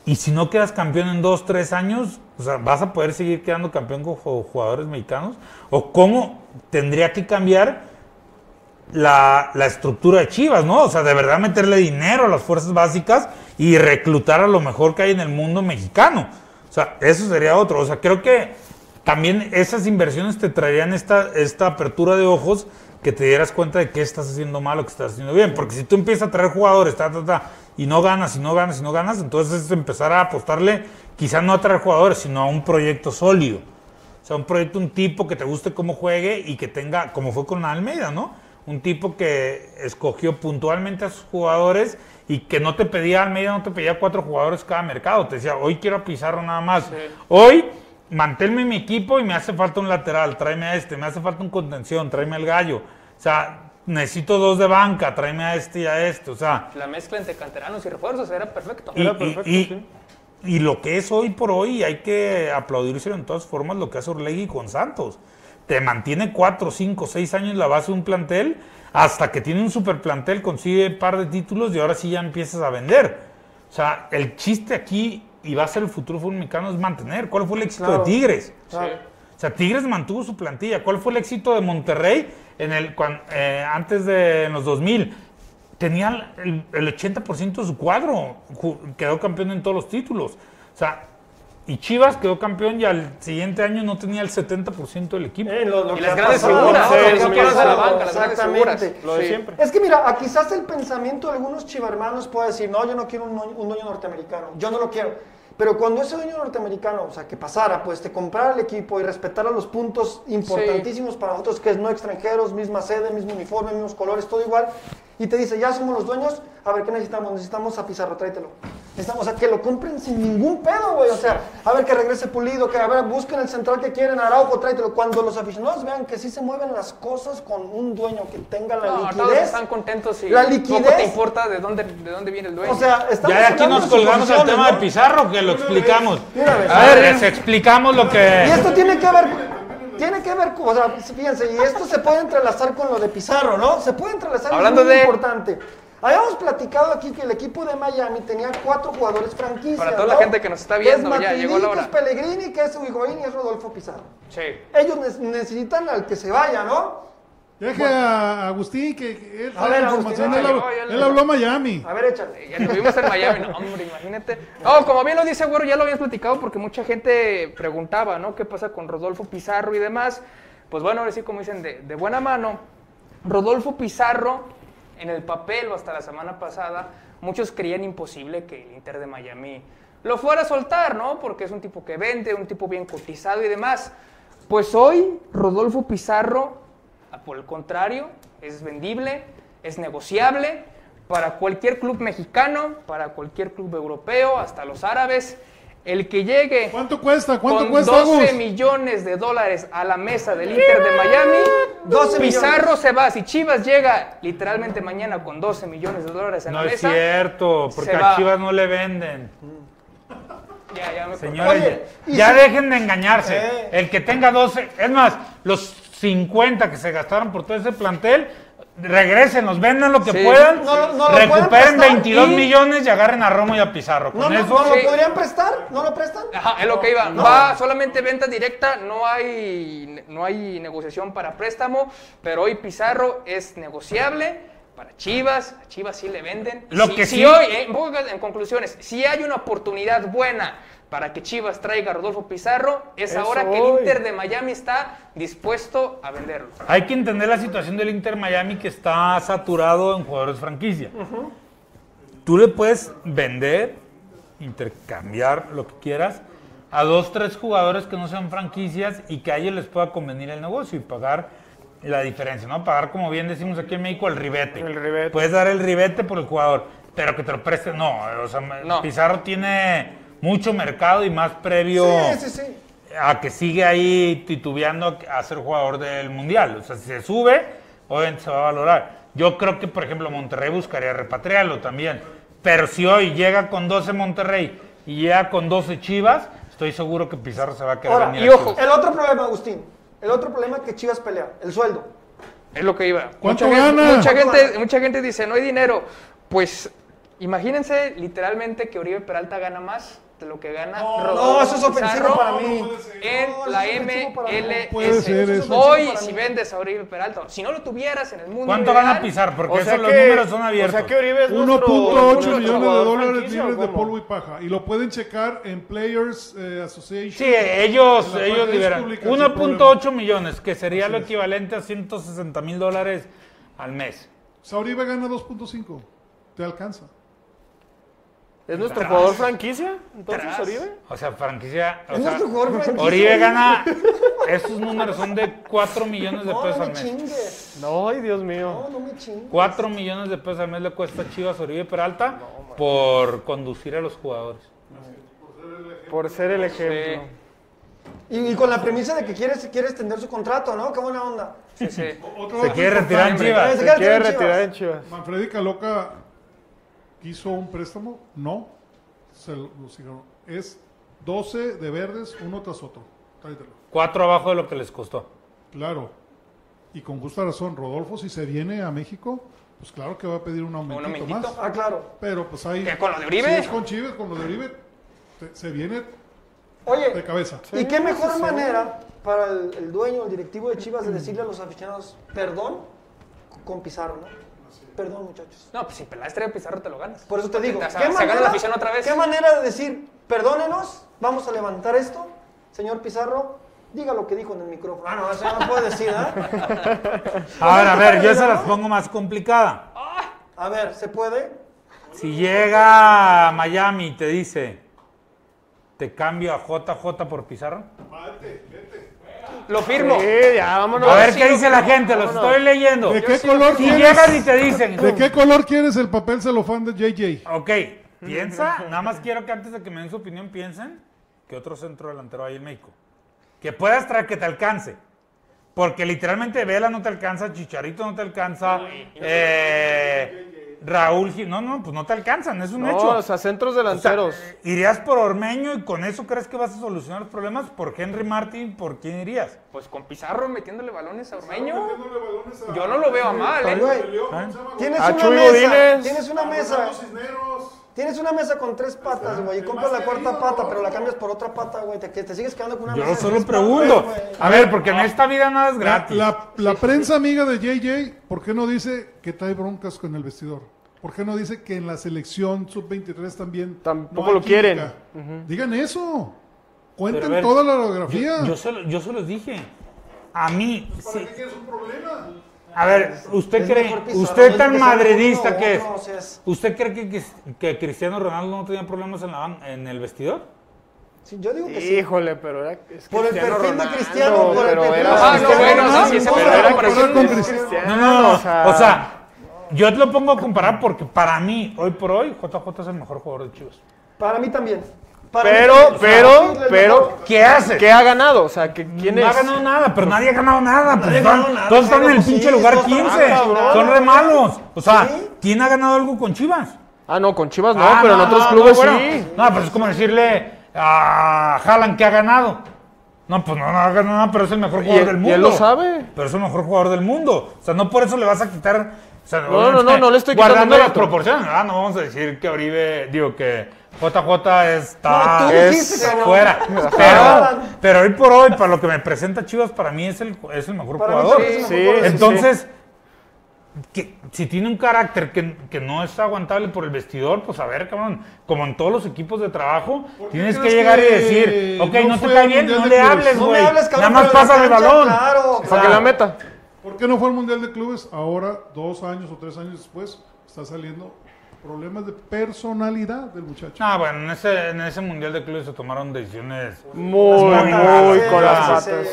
y si no quedas campeón en dos, tres años, o sea, ¿vas a poder seguir quedando campeón con ju- jugadores mexicanos? ¿O cómo tendría que cambiar la, la estructura de Chivas, no? O sea, de verdad meterle dinero a las fuerzas básicas y reclutar a lo mejor que hay en el mundo mexicano. O sea, eso sería otro. O sea, creo que también esas inversiones te traerían esta, esta apertura de ojos que te dieras cuenta de qué estás haciendo mal o qué estás haciendo bien. Porque si tú empiezas a traer jugadores, ta, ta, ta, y no ganas, y no ganas, y no ganas, entonces es empezar a apostarle quizá no a traer jugadores, sino a un proyecto sólido. O sea, un proyecto, un tipo que te guste cómo juegue y que tenga, como fue con Almeida, ¿no? Un tipo que escogió puntualmente a sus jugadores y que no te pedía Almeida, no te pedía cuatro jugadores cada mercado. Te decía, hoy quiero a Pizarro nada más. Hoy manténme mi equipo y me hace falta un lateral, tráeme a este, me hace falta un contención, tráeme al gallo. O sea, necesito dos de banca, tráeme a este y a este. O sea, La mezcla entre canteranos y refuerzos era perfecto. y, Era y- perfecto, y- sí. y lo que es hoy por hoy, hay que aplaudírselo en todas formas lo que hace Orlegui con Santos. Te mantiene cuatro, cinco, seis años la base de un plantel hasta que tiene un super plantel, consigue un par de títulos y ahora sí ya empiezas a vender. O sea, el chiste aquí, y va a ser el futuro fútbol mexicano, es mantener. ¿Cuál fue el éxito Claro. de Tigres? Claro. O sea, Tigres mantuvo su plantilla. ¿Cuál fue el éxito de Monterrey en el, eh, antes de en los 2000? Tenía el, el 80% de su cuadro. Quedó campeón en todos los títulos. O sea, y Chivas quedó campeón y al siguiente año no tenía el 70% del equipo. Eh, lo- lo Y que las grandes figuras, ¿no? sí, Lo que sí, ha sí, sí, pasado, la banca, las grandes Exactamente. Lo de Sí. siempre. Es que mira, a quizás el pensamiento de algunos chivarmanos puede decir, no, yo no quiero un, dueño- un dueño norteamericano, yo no lo quiero. Pero cuando ese dueño norteamericano, o sea, que pasara, pues te comprara el equipo y respetara los puntos importantísimos para nosotros, que es no extranjeros, misma sede, mismo uniforme, mismos colores, todo igual, y te dice, ya somos los dueños, a ver, ¿qué necesitamos? Necesitamos a Pizarro, tráetelo. Necesitamos, o sea, que lo compren sin ningún pedo, güey. O sea, a ver, que regrese Pulido, que a ver, busquen el central que quieren, Araujo, tráetelo. Cuando los aficionados vean que sí se mueven las cosas con un dueño que tenga la No, todos liquidez. están contentos y La poco liquidez. te importa de dónde, de dónde viene el dueño. O sea, estamos Ya de aquí nos colgamos el suposiciones, tema de. Pizarro, que lo explicamos. Mira, A ver, les explicamos lo Y que... esto tiene que ver, tiene que ver, con- o sea, fíjense, y esto se puede entrelazar con lo de Pizarro, ¿no? Se puede entrelazar, Hablando es muy de- importante. Habíamos platicado aquí que el equipo de Miami tenía cuatro jugadores franquicias, Para toda la gente que nos está Que viendo, es ya llegó la hora. que es Pellegrini, que es Higuaín y es Rodolfo Pizarro. Sí. Ellos ne- necesitan al que se vaya, ¿no? Deje a Agustín que él A ver, Agustín, información. Él, llegó, él habló a Miami. A ver, échale. Ya estuvimos en Miami, no, hombre, imagínate. No, como bien lo dice Güero, ya lo habías platicado porque mucha gente preguntaba, ¿no? ¿Qué pasa con Rodolfo Pizarro y demás? Pues bueno, ahora sí, como dicen, de, de buena mano, Rodolfo Pizarro, en el papel o hasta la semana pasada, muchos creían imposible que el Inter de Miami lo fuera a soltar, ¿no? Porque es un tipo que vende, un tipo bien cotizado y demás. Pues hoy, Rodolfo Pizarro, por el contrario, es vendible, es negociable para cualquier club mexicano, para cualquier club europeo, hasta los árabes. El que llegue ¿Cuánto cuesta? ¿Cuánto con cuesta, 12 Agus? millones de dólares a la mesa del Inter de Miami, 12 Pizarro millones. se va. Si Chivas llega literalmente mañana con 12 millones de dólares en No la es mesa, cierto, porque a va. Chivas no le venden. ya, ya me Señores, Oye, ya si- dejen de engañarse. Eh. El que tenga 12, es más, los 50 que se gastaron por todo ese plantel, regresen, los vendan lo que Sí. puedan, No lo- no lo pueden recuperen prestar 22 y- millones y agarren a Romo y a Pizarro. ¿No, Con no, eso, ¿no Sí. lo podrían prestar? ¿No lo prestan? Ajá, es lo que iba. No. Va solamente venta directa, no hay, no hay negociación para préstamo, pero hoy Pizarro es negociable para Chivas, a Chivas sí le venden. Lo Si- que si sí- hoy, eh, en, en conclusiones, si hay una oportunidad buena para que Chivas traiga a Rodolfo Pizarro, es Eso ahora que el. Inter de Miami está dispuesto a venderlo. Hay que entender la situación del Inter Miami que está saturado en jugadores franquicia. Tú le puedes vender, intercambiar lo que quieras a dos, tres jugadores que no sean franquicias y que a ellos les pueda convenir el negocio y pagar la diferencia, ¿no? Pagar, como bien decimos aquí en México, el ribete. El ribete. Puedes dar el ribete por el jugador, pero que te lo preste, no. O sea, No. Pizarro tiene mucho mercado y más previo Sí, sí, sí. a que sigue ahí titubeando a ser jugador del mundial. O sea, si se sube, obviamente se va a valorar. Yo creo que, por ejemplo, Monterrey buscaría repatriarlo también. Pero si hoy llega con 12 Monterrey y llega con 12 Chivas, estoy seguro que Pizarro se va a quedar Ahora, venir y ojo. El otro problema, Agustín, el otro problema que Chivas pelea, el sueldo. Es lo que iba. ¿Cuánto mucha gente? Mucha ¿Cuánto gente, gana? mucha gente dice, no hay dinero. Pues imagínense literalmente que Oribe Peralta gana más de lo que gana Rodolfo No, eso es ofensivo Pizarro para mí. En No, la es. MLS. Eso. Hoy, si vendes a Oribe Peralta, si no lo tuvieras en el mundo ¿Cuánto ideal, gana Pizarro? Porque O eso sea los que- números son abiertos. O sea que Oribe es nuestro- 1.8 nuestro millones de dólares ¿o libres de polvo y paja. Y lo pueden checar en Players eh, Association. Sí, ellos, ellos liberan pública, sin 1.8 millones, que sería Así lo es. equivalente a 160 mil dólares al mes. Sauribe gana 2.5. Te alcanza. ¿Es nuestro jugador franquicia? Entonces, Tras. Oribe. O sea, franquicia. o Es sea, nuestro jugador franquicia. Oribe gana. Estos números son de 4 millones de No, pesos no al me mes. chingues. No, ay, Dios mío. No, no me chingues. 4 millones de pesos al mes le cuesta a Chivas Oribe Peralta por conducir a los jugadores. Por ser el ejemplo. Y, y con la premisa de que quieres, quiere extender su contrato, ¿no? Qué buena onda. Sí, sí. Se quiere retirar en. Chivas. Se quiere quiere retirar en. Chivas. Manfredi Caloca quiso un préstamo. No. Se lo, lo siguieron. Es 12 de verdes, uno tras otro. Tráetelo. 4 abajo de lo que les costó. Claro. Y con justa razón, Rodolfo, si se viene a México, pues claro que va a pedir un aumentito, aumentito? más. Ah, claro. Pero pues ahí. ¿Qué, con lo de Uribe? Si es con Chivas, con lo de Uribe, te- se viene de Oye, cabeza. ¿y qué mejor manera para el, el dueño, el directivo de Chivas, de decirle a los aficionados, perdón, con Pizarro, ¿no? Perdón, muchachos. No, pues si pelas trae Pizarro te lo ganas. Por eso te digo, O ¿qué manera, la afición otra vez. ¿qué manera de decir, perdónenos, vamos a levantar esto, señor Pizarro? Diga lo que dijo en el micrófono. Ah, no, eso ya no puede decir, ¿eh? Ahora, a ver, yo se las pongo más complicada. A ver, ¿se puede? Si llega a Miami y te dice, te cambio a JJ por Pizarro. Lo firmo. Sí, ya, vámonos. A ver sí qué dice la gente, los estoy leyendo. ¿De qué sí color Si quieres? llegan y te dicen, ¿De qué color quieres el papel celofán de JJ? ok, piensa, nada más quiero que antes de que me den su opinión piensen que otro centro delantero hay en México. Que puedas traer que te alcance. Porque literalmente Vela no te alcanza, Chicharito no te alcanza, eh, Raúl, Gil- no, no, pues no te alcanzan, es un No, hecho. o sea, centros O sea, delanteros. ¿Irías por Ormeño y con eso crees que vas a solucionar los problemas? ¿Por Henry Martin? ¿Por quién irías? Pues con Pizarro metiéndole balones a Ormeño. Yo no lo veo a mal, ¿eh? Güey, tienes A una mesa, tienes una mesa, tienes una mesa con tres patas, güey, y compras la cuarta pata, pero la cambias por otra pata, güey, te, sigues quedando con una Yo mesa de solo tres pregunto. patas. A ver, porque en esta vida nada es La, gratis. la- la prensa amiga de JJ, ¿por qué no dice que trae broncas con el vestidor? ¿Por qué no dice que en la selección sub-23 también Tampoco lo quieren. Digan eso. Cuenten ver, toda la radiografía. Yo, yo, se, lo- yo se los dije. A mí, sí. qué quieres un problema? A ver, ¿usted Es cree, usted tan madridista que es, otro, o sea, es- ¿usted cree que, que, que Cristiano Ronaldo no tenía problemas en, la, en el vestidor? Sí, yo digo que sí. Híjole, pero era. Es Por el perfil de Cristiano, por el perfil de Ah, no, Cristiano bueno, Ronaldo, sí, sí, no, pero no, era no, para Cristiano, sea- O sea, yo te lo pongo a comparar porque para mí, hoy por hoy, JJ es el mejor jugador de Chivas. Para mí también. Para mí Pero, también. pero, pero. ¿Qué hace? ¿Qué ha ganado? O sea, que, ¿quién no es? ha ganado nada, pero nadie ha ganado nada. Pues Nadie ha están- ganado nada, todos están en el pero pinche sí, lugar todos están 15. cabrón, Son re malos. O sea, Sí. ¿quién ha ganado algo con Chivas? Ah, no, con Chivas no, Ah, pero en no, otros no, clubes no, bueno. sí. No, pues es como decirle a Haaland que ha ganado. No, pues no, no ha ganado nada, pero es el mejor Y jugador del y mundo. él lo sabe. Pero es el mejor jugador del mundo. O sea, no por eso le vas a quitar. O sea, No, no, no, no le estoy quitando Guardando las proporciones. Ah, no vamos a decir que Oribe, digo que JJ está. No, no. fuera. Pero, pero hoy por hoy, para lo que me presenta Chivas, para mí es el, es el mejor jugador. Entonces, que si tiene un carácter que, que no es aguantable por el vestidor, pues a ver, cabrón, como en todos los equipos de trabajo, ¿Por qué tienes que llegar y decir, ok, no no, te cae bien, no le hables, No me güey. hables, cabrón, Nada más pasa el balón. claro, O sea, Para que la meta. ¿Por qué no fue al Mundial de Clubes? Ahora, dos años o tres años después, está saliendo problemas de personalidad del muchacho. Ah, bueno, en ese, en ese Mundial de Clubes se tomaron decisiones Muy, muy con las patas.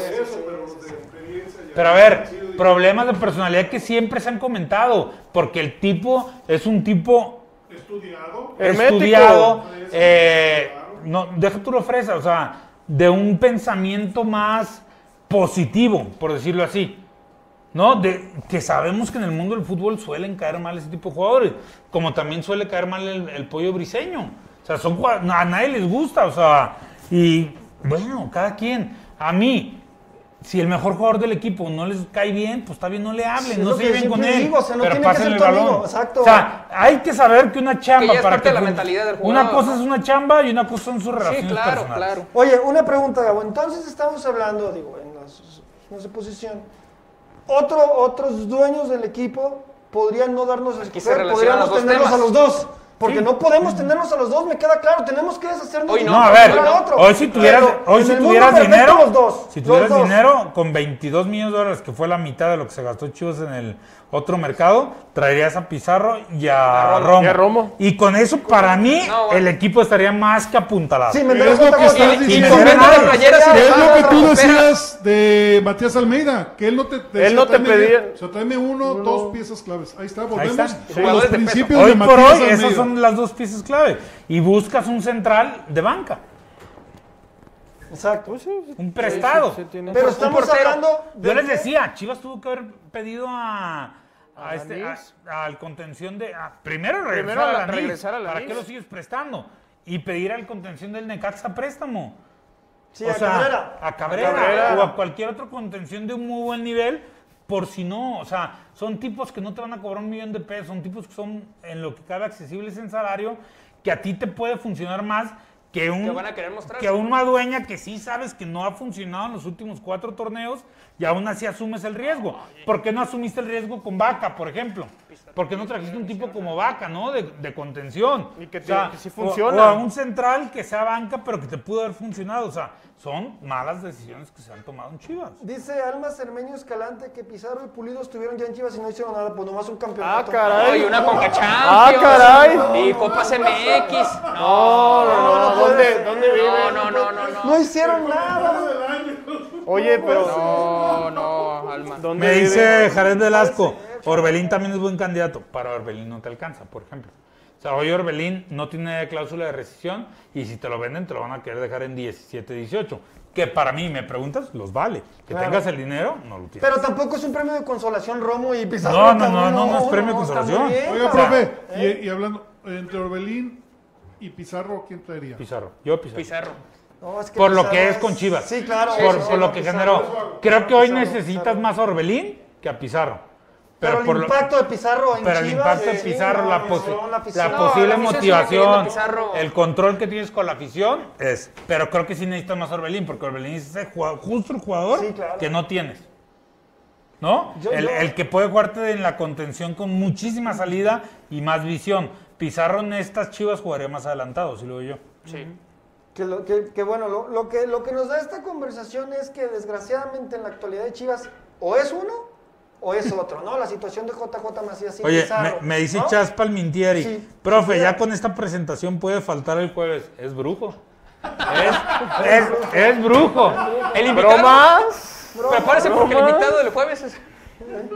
Pero a ver, problemas de personalidad que siempre se han comentado, porque el tipo es un tipo Estudiado. Estudiado, eh, no, deja tú lo fresa, o sea, de un pensamiento más positivo, por decirlo así. ¿No? De, que sabemos que en el mundo del fútbol suelen caer mal ese tipo de jugadores, como también suele caer mal el, el pollo briseño. O sea, son, a nadie les gusta, o sea, y bueno, cada quien. A mí, si el mejor jugador del equipo no les cae bien, pues está bien, no le hablen, Sí, no se lleven con él. digo, o sea, no pero ser el amigo, balón. exacto. O sea, hay que saber que una chamba Que ya es para parte de la mentalidad del Una cosa es una chamba y una cosa son sus Sí, relaciones claro, personales. claro. Oye, una pregunta, Gabo. Entonces estamos hablando, digo, en, las- en esa posición. Otro, otros dueños del equipo podrían no darnos escoger, relacionan podríamos los tenerlos a los dos. Porque no podemos tenerlos a los dos, me queda claro. Tenemos que deshacernos Hoy de no, No, uno a ver, otro. hoy si tuvieras, Pero hoy en si el mundo tuvieras perfecto, dinero, los dos, si los tuvieras dos. dinero con 22 millones de dólares, que fue la mitad de lo que se gastó Chivas en el otro mercado, traerías a Pizarro y a, A Romo. Y a Romo. Y con eso, para mí, No, bueno. el equipo estaría más que apuntalado. Sí, me Es lo que estás diciendo. Y y Es lo que tú decías de Matías Almeida, que él no te, Él no te "Tráeme pedía- bien". O sea, tráeme uno, dos piezas claves. Ahí está, volvemos está. a Sí. los de principios Hoy de por Matías esas son las dos piezas clave. Y buscas un central de banca, Exacto. un prestado. Sí, tiene- Pero estamos portero. hablando. Yo les decía, Chivas tuvo que haber pedido a, a ¿A este, al contención de. a- primero regresar Primero a a la- Lanís. regresar a ¿Para qué lo sigues prestando? Y pedir al contención del Necaxa préstamo. Sí, o a sea, Cabrera. a Cabrera, A Cabrera. o a cualquier otro contención de un muy buen nivel, por si no, o sea, son tipos que no te van a cobrar un millón de pesos, son tipos que son en lo que cabe accesibles en salario, que a ti te puede funcionar más que un van a querer mostrarse. que una dueña que sí sabes que no ha funcionado en los últimos cuatro torneos y aún así asumes el riesgo. ¿Por qué no asumiste el riesgo con Vaca, por ejemplo? ¿Por qué no trajiste un tipo como Vaca, no? De, de contención. Y que O sea, te- que sí funciona. O, a un central que sea banca, pero que te pudo haber funcionado. O sea, son malas decisiones que se han tomado en Chivas. Dice Alma Cermeño Escalante que Pizarro y Pulido estuvieron ya en Chivas y no hicieron nada, pues nomás un campeonato. Ah, caray. Oye, una Conca Ah, Champions. caray. Y Copas MX. No, no, no, ¿dónde, dónde vive? No, no, no, no, no. No hicieron nada. Oye, pero No, no, Alma. ¿dónde Me vive? dice Jared Velasco, Orbelín también es buen candidato. Para Orbelín no te alcanza, por ejemplo. O sea, hoy Orbelín no tiene cláusula de rescisión y si te lo venden te lo van a querer dejar en 17, 18. Que para mí, me preguntas, los vale. Que Claro. tengas el dinero, no lo tienes. Pero tampoco es un premio de consolación Romo y Pizarro. No, no, no, no, no es premio de consolación. Oiga, profe, ¿Eh? y, y hablando, entre Orbelín y Pizarro, ¿quién traería? Pizarro, yo Pizarro. Pizarro. No, es que Por lo que es con Chivas. Sí, claro. por, sí, sí, por lo no, que Pizarro. generó. Creo que hoy Pizarro, necesitas Pizarro. más a Orbelín que a Pizarro. Pero, por el lo- impacto de Pizarro en pero el impacto de sí, Pizarro, no, la, no, posi- la la. No, posible la motivación, el control que tienes con la afición es. Pero creo que sí necesitas más a Orbelín, porque Orbelín es ese jugador- justo el jugador Sí, claro. que no tienes. ¿No? Yo- el, yo- el que puede jugarte en la contención con muchísima salida y más visión. Pizarro en estas chivas jugaría más adelantado, si lo digo yo. Sí. Que, lo- que- que bueno, lo, lo que, lo que nos da esta conversación es que desgraciadamente en la actualidad de Chivas o es uno o es otro, ¿no? La situación de JJ Macías y Oye, Pizarro, me, me dice ¿no? Chas Palmintieri, Sí. profe, Sí. ya con esta presentación puede faltar el jueves. Es brujo. Es, es, es brujo. El invitado. ¿Bromas? Prepárese porque el invitado del jueves es.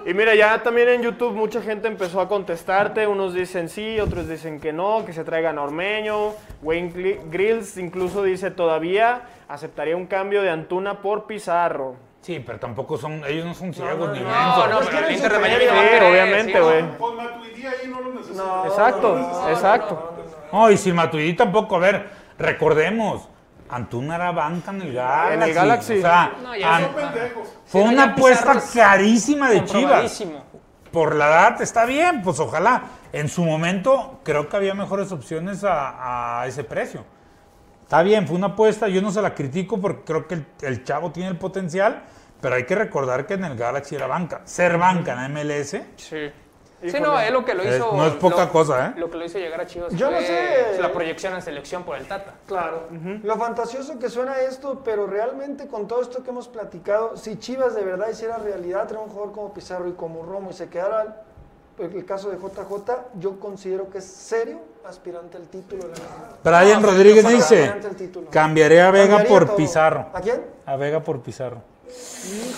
Y mira, ya también en YouTube mucha gente empezó a contestarte. Unos dicen sí, otros dicen que no, que se traigan a Ormeño. Wayne Gri- Grills incluso dice todavía aceptaría un cambio de Antuna por Pizarro. Sí, pero tampoco son, ellos no son ciegos ni No, mensos. no, Pues pero el Inter de Miami feria. no va a Sí, querer, obviamente, sí. güey. Con Matuidi ahí no lo necesita. No, Exacto, no, no, no, exacto. No, y sin Matuidi tampoco. A ver, recordemos, Antuna era banca en el Galaxy. En el Galaxy. O sea, No, ya An- fue Sí, una apuesta carísima de Chivas. Por la edad está bien, pues ojalá. En su momento creo que había mejores opciones a, a ese precio. Está bien, fue una apuesta, yo no se la critico porque creo que el, el chavo tiene el potencial, pero hay que recordar que en el Galaxy era banca. Ser banca en la MLS Sí. Sí, no, es lo que lo hizo. no es poca lo- cosa, ¿eh? Lo que lo hizo llegar a Chivas. Yo no sé. La proyección en selección por el Tata. Claro, lo fantasioso que suena esto, pero realmente con todo esto que hemos platicado, si Chivas de verdad hiciera realidad, tener un jugador como Pizarro y como Romo y se quedara el, caso de JJ, yo considero que es serio aspirante al título. de la. Brian No, Rodríguez dice, cambiaré a Vega Cambiaría por todo. Pizarro. ¿A quién? A Vega por Pizarro.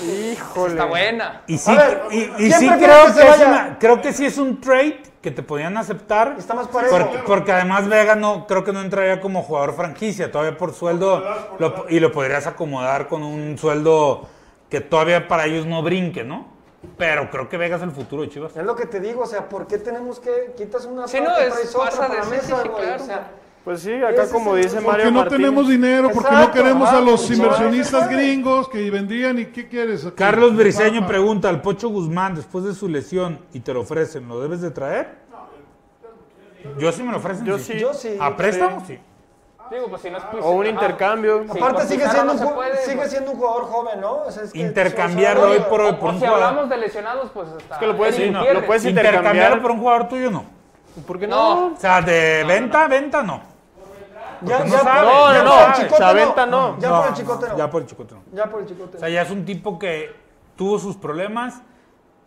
Híjole. Está buena. Y sí, ver, y, y ¿quién sí creo que es una- creo que sí es un trade que te podían aceptar. Está más parejo. Porque, porque además Vega no, creo que no entraría como jugador franquicia, todavía por sueldo, lo- y lo podrías acomodar con un sueldo que todavía para ellos no brinque, ¿no? Pero creo que Vega es el futuro de Chivas. Es lo que te digo, o sea, ¿por qué tenemos que quitas una Sí, parte no, es- traes otra pasa para la mesa, sí, güey? claro. O sea, Pues sí, acá Ese como dice Mario Porque no Martínez. tenemos dinero, porque no Exacto, queremos a los inversionistas no gringos que vendrían y ¿qué quieres? aquí? Carlos Briseño pregunta, al Pocho Guzmán, después de su lesión y te lo ofrecen, ¿lo debes de traer? Yo sí me lo ofrecen. Yo sí. yo sí. ¿A préstamo? Sí. Digo, pues si no es O un ajá. intercambio. Sí, Aparte sigue siendo, no un puede, sigue pues. siendo un jugador joven, ¿no? O sea, es que- Intercambiarlo o sea, hoy por hoy O, por o un si jugador. hablamos de lesionados, pues hasta. que lo puedes- sí, no, Gutiérrez. lo puedes Intercambiarlo intercambiar. por un jugador tuyo no. ¿Por qué No. no? O sea, de venta, venta no. Ya, ya no por- sabe, ya no, por no, el chicote Chaventa no. Ya por el chicote no. Ya por el chicote no. Ya por el chicote O sea, ya es un tipo que tuvo sus problemas,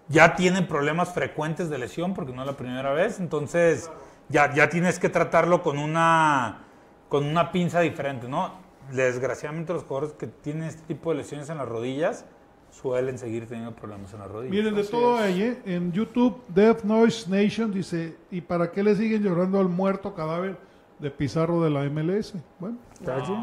ya tiene problemas frecuentes de lesión porque no es la primera vez, entonces ya, ya tienes que tratarlo con una, con una pinza diferente, ¿no? Desgraciadamente los jugadores que tienen este tipo de lesiones en las rodillas suelen seguir teniendo problemas en las rodillas. Miren, de todo ahí, ¿eh? En YouTube, Death Noise Nation dice, ¿y para qué le siguen llorando al muerto cadáver de Pizarro de la MLS? Bueno,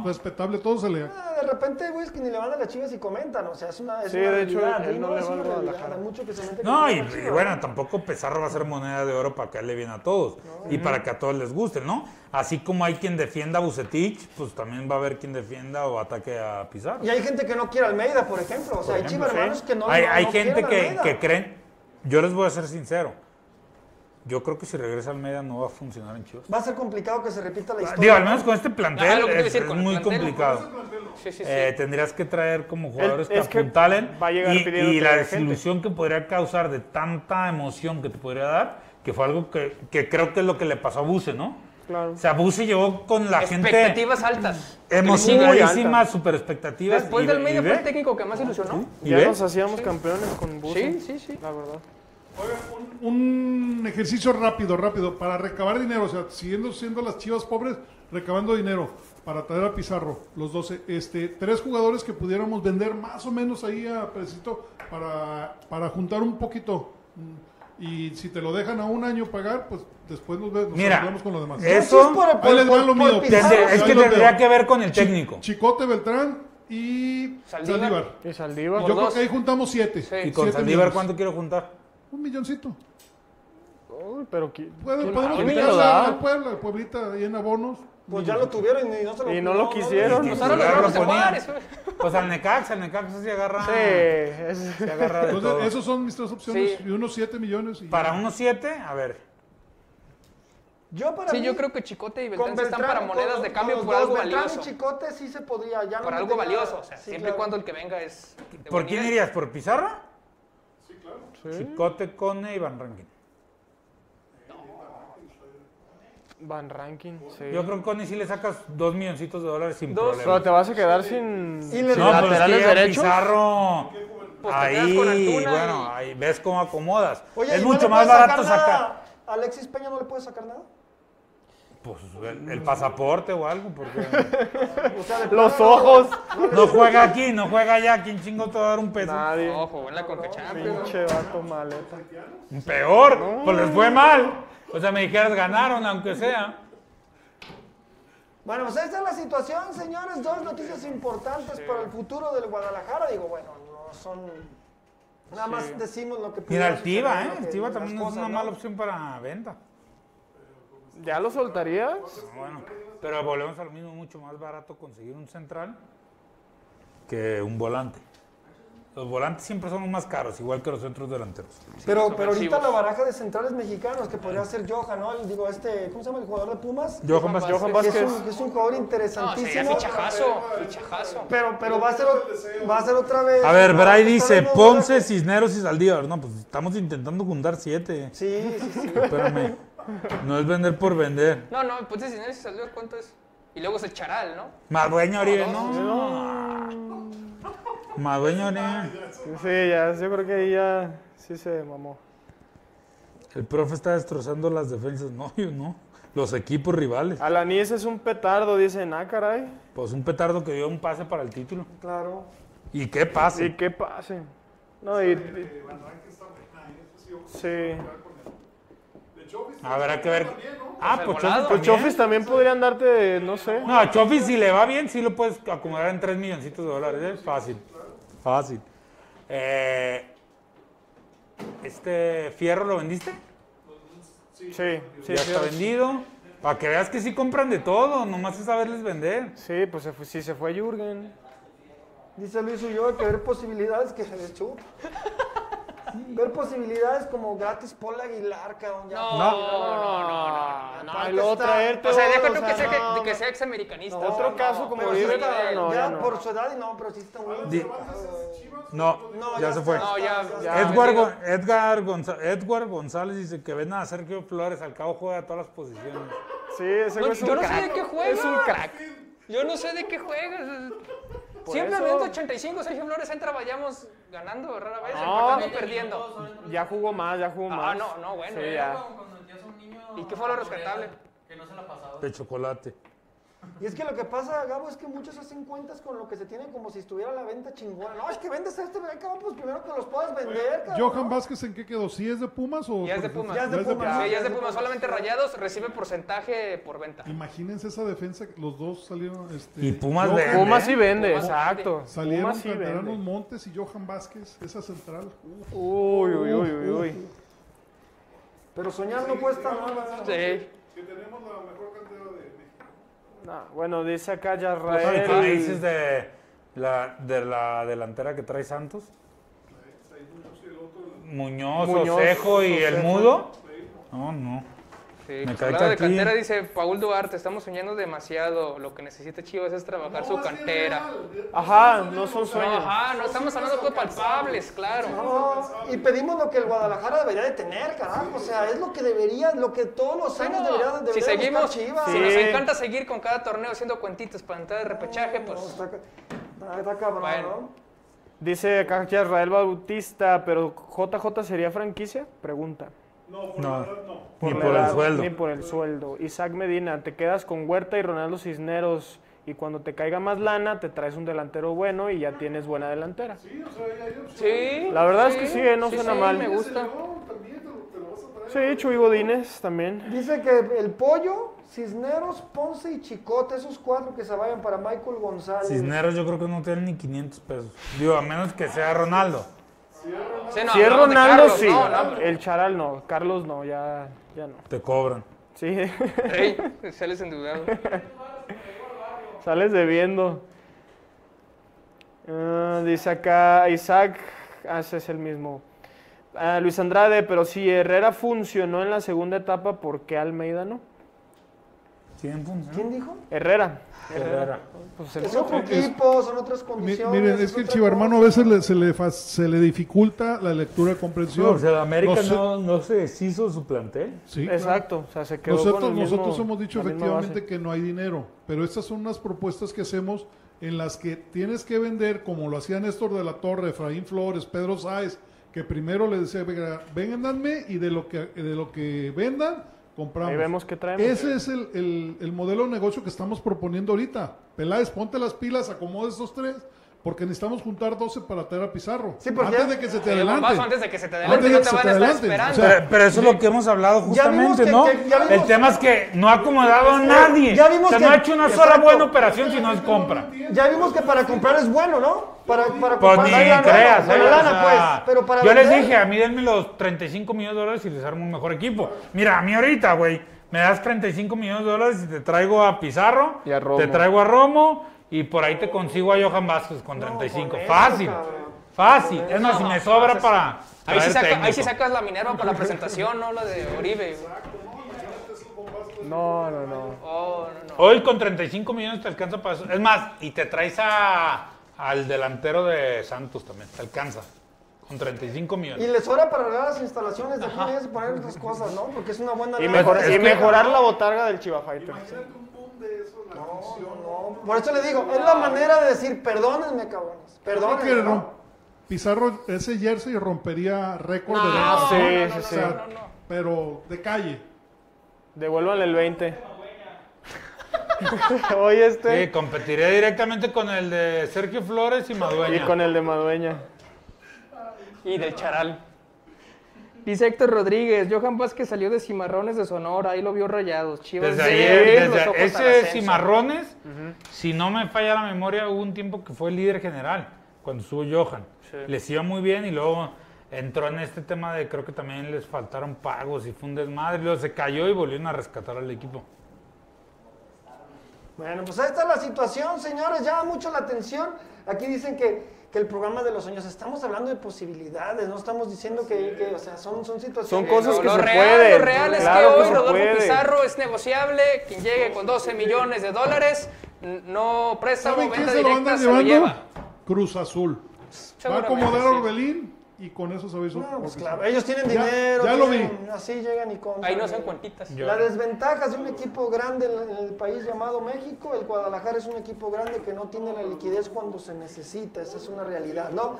respetable, todo se le... Ah, de repente, güey, es que ni le van a las chivas y comentan, o sea, es una, es Sí, una de hecho, realidad, él ¿sí? no le va Guadalajara. hay mucho que se mete No, y, bueno, tampoco Pizarro va a ser moneda de oro para caerle bien a todos y para que a todos les guste, ¿no? Así como hay quien defienda a Bucetich, pues también va a haber quien defienda o ataque a Pizarro. Y hay gente que no quiere a Almeida, por ejemplo, o sea, hay chivas sí. hermanos que no hay no- hay no gente a que, que creen, yo les voy a ser sincero, yo creo que si regresa Almeida no va a funcionar en Chivas. Va a ser complicado que se repita la historia. Digo, al menos con este plantel Ah, a es, decir, es con el muy plantel. complicado. Sí, sí, sí. Eh, tendrías que traer como jugadores es que apuntalen va a llegar y, y la gente. desilusión que podría causar de tanta emoción que te podría dar, que fue algo que, que creo que es lo que le pasó a Buse, ¿no? Claro. O sea, Buse llegó con la gente Expectativas altas. emocionadísima, altas. super expectativas. Después y del medio fue el técnico que más ilusionó. y Ya ve. nos hacíamos campeones con Buce. Sí, sí, sí. La verdad. Un ejercicio rápido, rápido, para recabar dinero, o sea, siguiendo siendo las chivas pobres, recabando dinero para traer a Pizarro, los 12, este, tres jugadores que pudiéramos vender más o menos ahí a Precito para, para juntar un poquito. Y si te lo dejan a un año pagar, pues después nos, nos Mira, con lo demás. Eso por- por- les va por- lo por mío. Pizarro, tendría- es que los tendría que ver con el técnico. Chicote Beltrán y Saldívar. Y Saldívar. Yo creo dos. que ahí juntamos siete. Sí. Y con Siete Saldívar, millones. ¿cuánto quiero juntar? Un milloncito. Uy, pero qui- Puede, ¿quién- podemos quién me invitar lo a da? al Puebla, al Pueblita, ahí en abonos. Pues ya lo tuvieron y no se lo Y no lo quisieron. Y Pues lo. Pues al Necaxa, el Necaxa se agarra, Sí, es- se agarra de todo. Entonces, esos son mis tres opciones. Sí. Y unos 7 millones. y Para ya. unos siete, a ver, Yo para Sí, mí, yo creo que Chicote y Beltrán sí están para Beltrán, monedas con- de cambio por algo Beltrán valioso. y Chicote sí se podría, ya no Por algo metería- valioso, o sea, sí, siempre y claro. cuando el que venga es. ¿por quién irías? ¿Por Pizarro? Sí. Chicote, Cone y Van Rankin. Van Ranking, sí. Yo creo que Cone sí le sacas dos milloncitos de dólares sin Dos. Pero problema. te vas a quedar sin, Y le- sin No, pues es que laterales llega derechos. Pizarro. Pues ahí, con Antuna bueno, y- ahí ves cómo acomodas. Oye, es ¿y no mucho más puedes barato sacar sacar. nada? ¿Alexis Peña no le puede sacar nada? Pues el, el pasaporte o algo, porque O sea, de Los ojos. no juega aquí, no juega allá. ¿Quién chingo te va a dar un peso? Nadie. No, jugó en la. Pinche vato maleta. Peor, pues les fue mal. O sea, me dijeras ganaron, aunque sea. Bueno, pues esta es la situación, señores. Dos noticias importantes para el futuro del Guadalajara. Digo, bueno, no son. Nada más decimos lo que Mira, pudiera el Tiva, suceder, ¿eh? lo El que- Tiva las también es cosas, una ¿no? mala opción para venta. ¿Ya lo soltarías? Bueno, pero volvemos a lo mismo, mucho más barato conseguir un central que un volante. Los volantes siempre son los más caros, igual que los centros delanteros. Pero, pero ahorita la baraja de centrales mexicanos, que podría ser Johan, ¿no? El- Digo, este, ¿cómo se llama el jugador de Pumas? Johan Vázquez. Johan Que es, Vázquez. un, que es un jugador No, sería interesantísimo. fichajazo, fichajazo. pero, pero va a ser, va a ser otra vez. A ver, ¿no? Bray dice Ponce, Cisneros y Saldívar. No, pues estamos intentando juntar siete. Sí, sí, sí. Espérame. No es vender por vender. No, no, pues si no se salió, ¿cuánto es? Y luego es el charal, ¿no? Madueño Oribe, no. Madueño Oribe. Sí, ya, yo creo que ahí ya sí se mamó. El profe está destrozando las defensas. No, yo no. Los equipos rivales. Alanis es un petardo, dicen, ah, caray. Pues un petardo que dio un pase para el título. Claro. ¿Y qué pase? ¿Y qué pase? No, y, y- sí. Habrá que ver. Ah, el pues Pues. Chofis también podrían darte, no sé. No, a Chofis si le va bien, sí lo puedes acomodar en 3 milloncitos de dólares. Es fácil. Fácil. Eh, ¿Este Fierro lo vendiste? Sí, sí, ya está vendido. Para que veas que sí compran de todo, nomás es saberles vender. Sí, pues se fue, sí se fue Jürgen. Dice Luis Ulloa que ver posibilidades que se les chupa. Ver posibilidades como gratis Paul Aguilar, cabrón. Ya. No, No. no, no, no. No, luego traerte O sea, deja tú que sea, que, que sea examericanista. No, Otro no, caso como no, ya ya no. por su edad y no, pero sí está muy No, No, ya, se fue. No, ya, Ya, ya. Edgar, Edgar González dice que ven a Sergio Flores, al cabo juega todas las posiciones. Sí, ese es un yo no sé crack. de qué juega. Es un crack. Yo no sé de qué juegas. Por Siempre eso- al minuto 85 Sergio Flores entra, vayamos ganando rara vez, No. perdiendo. Ya jugó más, ya jugó Ah, más. no, no, bueno. Sí, ya. ¿Y qué fue lo rescatable? De chocolate. Y es que lo que pasa, Gabo, es que muchos hacen cuentas con lo que se tiene como si estuviera la venta chingona. No, es que vendes este, cabrón, pues primero que los puedas vender, cabrón. Johan Vázquez, ¿en qué quedó? ¿Sí es de Pumas o...? Ya es de Pumas. Ya es de Pumas. Sí, ya es de Pumas, solamente rayados recibe porcentaje por venta. Imagínense esa defensa, que los dos salieron... Este, Y Pumas Johan- vende. Pumas sí vende, Pumas exacto. Salieron Pumas sí vende. Montes y Johan Vázquez, esa central. Uy, uy, uy, uy, uy. Pero soñar no cuesta nada. Sí. No, bueno, dice acá ¿Y qué Yarrael. dices de la, de la delantera que trae Santos? Muñoz, Muñoz, Osejo y el. Mudo. No, no. Sí, Me pues, cae hablando de aquí- cantera, dice Paul Duarte, estamos soñando demasiado. Lo que necesita Chivas es trabajar su cantera. Ajá, no son No, sueños. ajá, no estamos hablando de palpables, claro. No, y pedimos lo que el Guadalajara debería de tener, carajo. O sea, es lo que debería, lo que todos los años debería, debería si de seguimos, Chivas. si nos encanta seguir con cada torneo haciendo cuentitos para entrar de repechaje, pues está, está- está cabrón, Bueno. ¿no? Dice acá Yarrael Bautista, pero JJ sería franquicia? Pregunta. No, la ni por el sueldo. Ni por el sueldo. Isaac Medina, te quedas con Huerta y Ronaldo Cisneros y cuando te caiga más lana te traes un delantero bueno y ya tienes buena delantera. sí. La verdad es que sí, eh, no suena sí, mal. me gusta. Sí, Chuy Godínez también. Dice que el pollo, Cisneros, Ponce y Chicote, esos cuatro que se vayan para Michael González. Cisneros yo creo que no tienen ni 500 pesos. Digo, a menos que sea Ronaldo. Sí, no, si es Ronaldo, Carlos, sí. no, no. El Charal no. Carlos no, ya, ya no. Te cobran. Sí, sales endeudado. sales debiendo. Ah, dice acá Isaac, ah, ese es el mismo. Ah, Luis Andrade, pero si Herrera funcionó en la segunda etapa, ¿por qué Almeida no? ¿Quién dijo? Herrera. Herrera. Pues el Es otro es- equipo, son otras condiciones. miren, es que el otra chivarmano a veces le- se, le fa- se le dificulta la lectura de comprensión. No, o sea, la América No sé- no, no se deshizo su plantel. Sí, claro. Exacto, o sea, se quedó Nosotros, con el mismo- nosotros hemos dicho efectivamente que no hay dinero, pero estas son unas propuestas que hacemos en las que tienes que vender, como lo hacía Néstor de la Torre, Efraín Flores, Pedro Sáez, que primero le decía, "Venga, véndanme y de lo que, de lo que vendan, compramos. Ahí vemos qué traemos. Ese es el, el- el modelo de negocio que estamos proponiendo ahorita. Peláez, ponte las pilas, acomoda estos tres, porque necesitamos juntar 12 para traer a Pizarro. Sí, porque antes ya- de que se te adelante. bombazo antes de que se te adelante, Antes de no que te se van te adelante. esperando. O sea, Pero, pero eso es lo que hemos hablado justamente, que- ¿no? que- ya vimos- el tema es que no ha acomodado a nadie. ya vimos o sea, que- no ha hecho una sola buena operación si no es compra. Ya vimos que para comprar es bueno, ¿no? Para, para Pues comprar ni lana, creas. bueno, ¿eh? O lana, sea, pues. Pero para yo les dije, a mí denme los 35 millones de dólares y les armo un mejor equipo. Mira, a mí ahorita, güey, me das 35 millones de dólares y te traigo a Pizarro, Y a Romo. te traigo a Romo y por ahí te consigo a Johan Vázquez con 35. con eso, Fácil. cabrón. Fácil. Es más, si me sobra para. Ahí sí, traer saca- ahí técnico. sí sacas la Minerva para la presentación, ¿no? La de Oribe. No, no, no. Oh, no, no. Hoy con 35 millones te alcanza para eso. Es más, y te traes a, al delantero de Santos también. Te alcanza. Con 35 Y millones. les sobra para arreglar las instalaciones de aquí y poner otras cosas, ¿no? Porque es una buena Y, mejor- y mejorar la botarga del Chiva Fighter. No, por eso le digo, es la manera de decir, perdónenme, cabrones. Perdónenme. que ¿no? Pizarro, ese jersey rompería récord de Ah, sí, ¿no? sí, sea, sí. pero de calle. Devuélvanle el 20. Oye, este. Sí, competiría directamente con el de Sergio Flores y Y Madueña. con el de Madueña. Y del Charal. Dice Héctor Rodríguez, Johan Vázquez salió de Cimarrones de Sonora, ahí lo vio rayados. Chivas Desde de- ayer, los desde ojos al ese. Cimarrones, si no me falla la memoria, hubo un tiempo que fue líder general, cuando estuvo Johan. Les iba muy bien y luego entró en este tema de creo que también les faltaron pagos y fue un desmadre. Luego se cayó y volvieron a rescatar al equipo. Bueno, pues ahí está la situación, señores, llama mucho la atención. Aquí dicen que, que el programa de los sueños, estamos hablando de posibilidades, no estamos diciendo que, que, o sea, son, son situaciones. Son cosas Lo, que lo se real, pueden, lo real es claro que que hoy se Rodolfo puede. Pizarro es negociable, quien llegue con 12 millones de dólares, no préstamo, ¿Saben quién venta directa, se lo llevando? lleva. Cruz Azul. Va a acomodar a sí. Orbelín y con eso hizo. No, pues claro, ellos tienen Ya- dinero, ya lo tienen- así llegan y compran. Ahí no son cuentitas. Yo- La desventaja de un equipo grande en en el país llamado México, el Guadalajara es un equipo grande que no tiene la liquidez cuando se necesita, esa es una realidad, ¿no?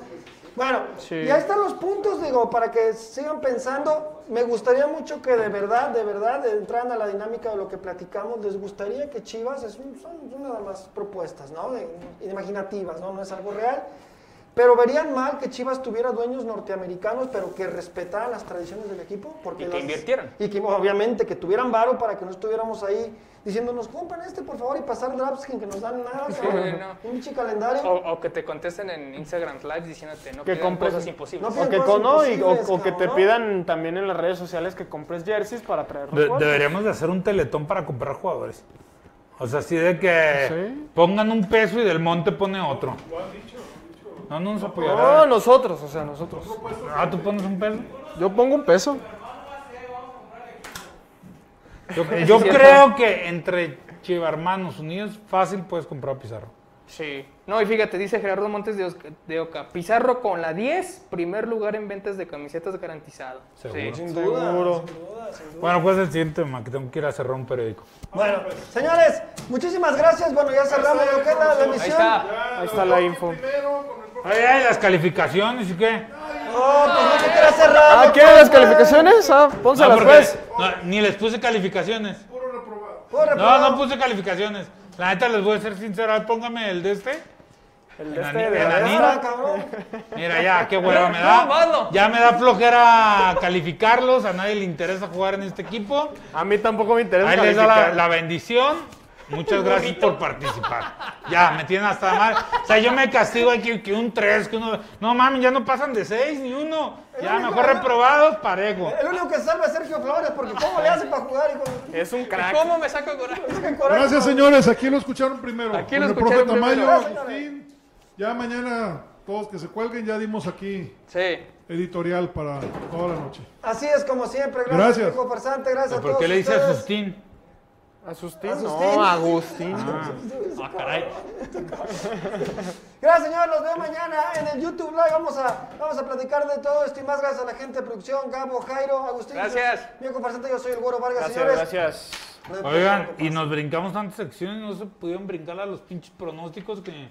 Bueno, Sí. y ahí están los puntos, digo, para que sigan pensando. Me gustaría mucho que de verdad, de verdad, entraran a la dinámica de lo que platicamos. Les gustaría que Chivas, es un- son, son nada más propuestas, ¿no? De- imaginativas, ¿no? No es algo real. Pero verían mal que Chivas tuviera dueños norteamericanos, pero que respetaran las tradiciones del equipo. Porque Y que las- invirtieran. Y que obviamente que tuvieran varo para que no estuviéramos ahí diciéndonos, compren este por favor y pasar drafts sin que nos dan nada. Sí, no. Un pinche calendario. O, o que te contesten en Instagram Live diciéndote, no Que compres- cosas imposibles. No O que, cosas no, y- o- o que te pidan también en las redes sociales que compres jerseys para traer De- deberíamos de hacer un teletón para comprar jugadores. O sea, así de que Sí. pongan un peso y del monte pone otro. No nos No, apoyará. nosotros, o sea, nosotros. Ah, tú pones un peso. Yo pongo un peso. Yo, yo creo que entre Chivarmanos Unidos fácil puedes comprar a Pizarro. Sí. No, y fíjate, dice Gerardo Montes de, Osca- de Oca, Pizarro con la 10, primer lugar en ventas de camisetas garantizado. Seguro. Sí. Seguro. Bueno, pues el siguiente tema, que tengo que ir a cerrar un periódico. Bueno, señores, muchísimas gracias. Bueno, ya cerramos lo que es la, la Ahí emisión. está. Ahí está la info. Ay, las calificaciones y qué. No, pues no te quieras cerrar. Ah, no ¿quieres las calificaciones? Ah, No, pónselas porque- pues. no, ni les puse calificaciones. Puro No, reprobado. no puse calificaciones. La neta les voy a ser sincero. A ver, Póngame el de este. El de este de la. Ah, cabrón. Mira, ya, qué hueva me No, da. Ya me da flojera calificarlos. A nadie le interesa jugar en este equipo. A mí tampoco me interesa Ahí les da la, calificar. la bendición. Muchas gracias por participar. Ya, me tienen hasta mal. O sea, yo me castigo aquí que un 3, que uno. No mames, ya no pasan de 6 ni uno. Ya, mejor reprobados, parejo. El único que salva es Sergio Flores, porque ¿cómo le hace para jugar? hijo de- Es un crack. ¿Cómo me saco coraje? Gracias, señores. Aquí lo escucharon primero. Aquí lo el escucharon profe Tamayo, primero. Agustín. Ya mañana, todos que se cuelguen, ya dimos aquí Sí. editorial para toda la noche. Así es como siempre. Gracias, Gracias. farsante. Gracias a ¿Por todos qué le dice ustedes. Asustín? ¿Asustín? ¿Asustín? No, Agustín. Ah, caray. Gracias, señor. Los veo mañana en el YouTube Live. Vamos a, vamos a platicar de todo esto y más. Gracias a la gente de producción, Gabo, Jairo, Agustín. Gracias. Viejo farsante, yo soy el Güero Vargas, Gracias, señores. gracias. No Oigan, y nos brincamos tantas secciones, no se pudieron brincar a los pinches pronósticos que,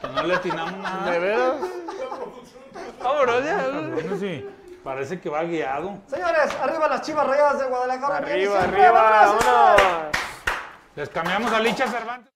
que no le atinamos nada. ¿De veras? Vámonos ya. Sí, parece que va guiado. Señores, arriba las chivas rayadas de Guadalajara. Arriba, arriba, vámonos. Les cambiamos a Licha Cervantes.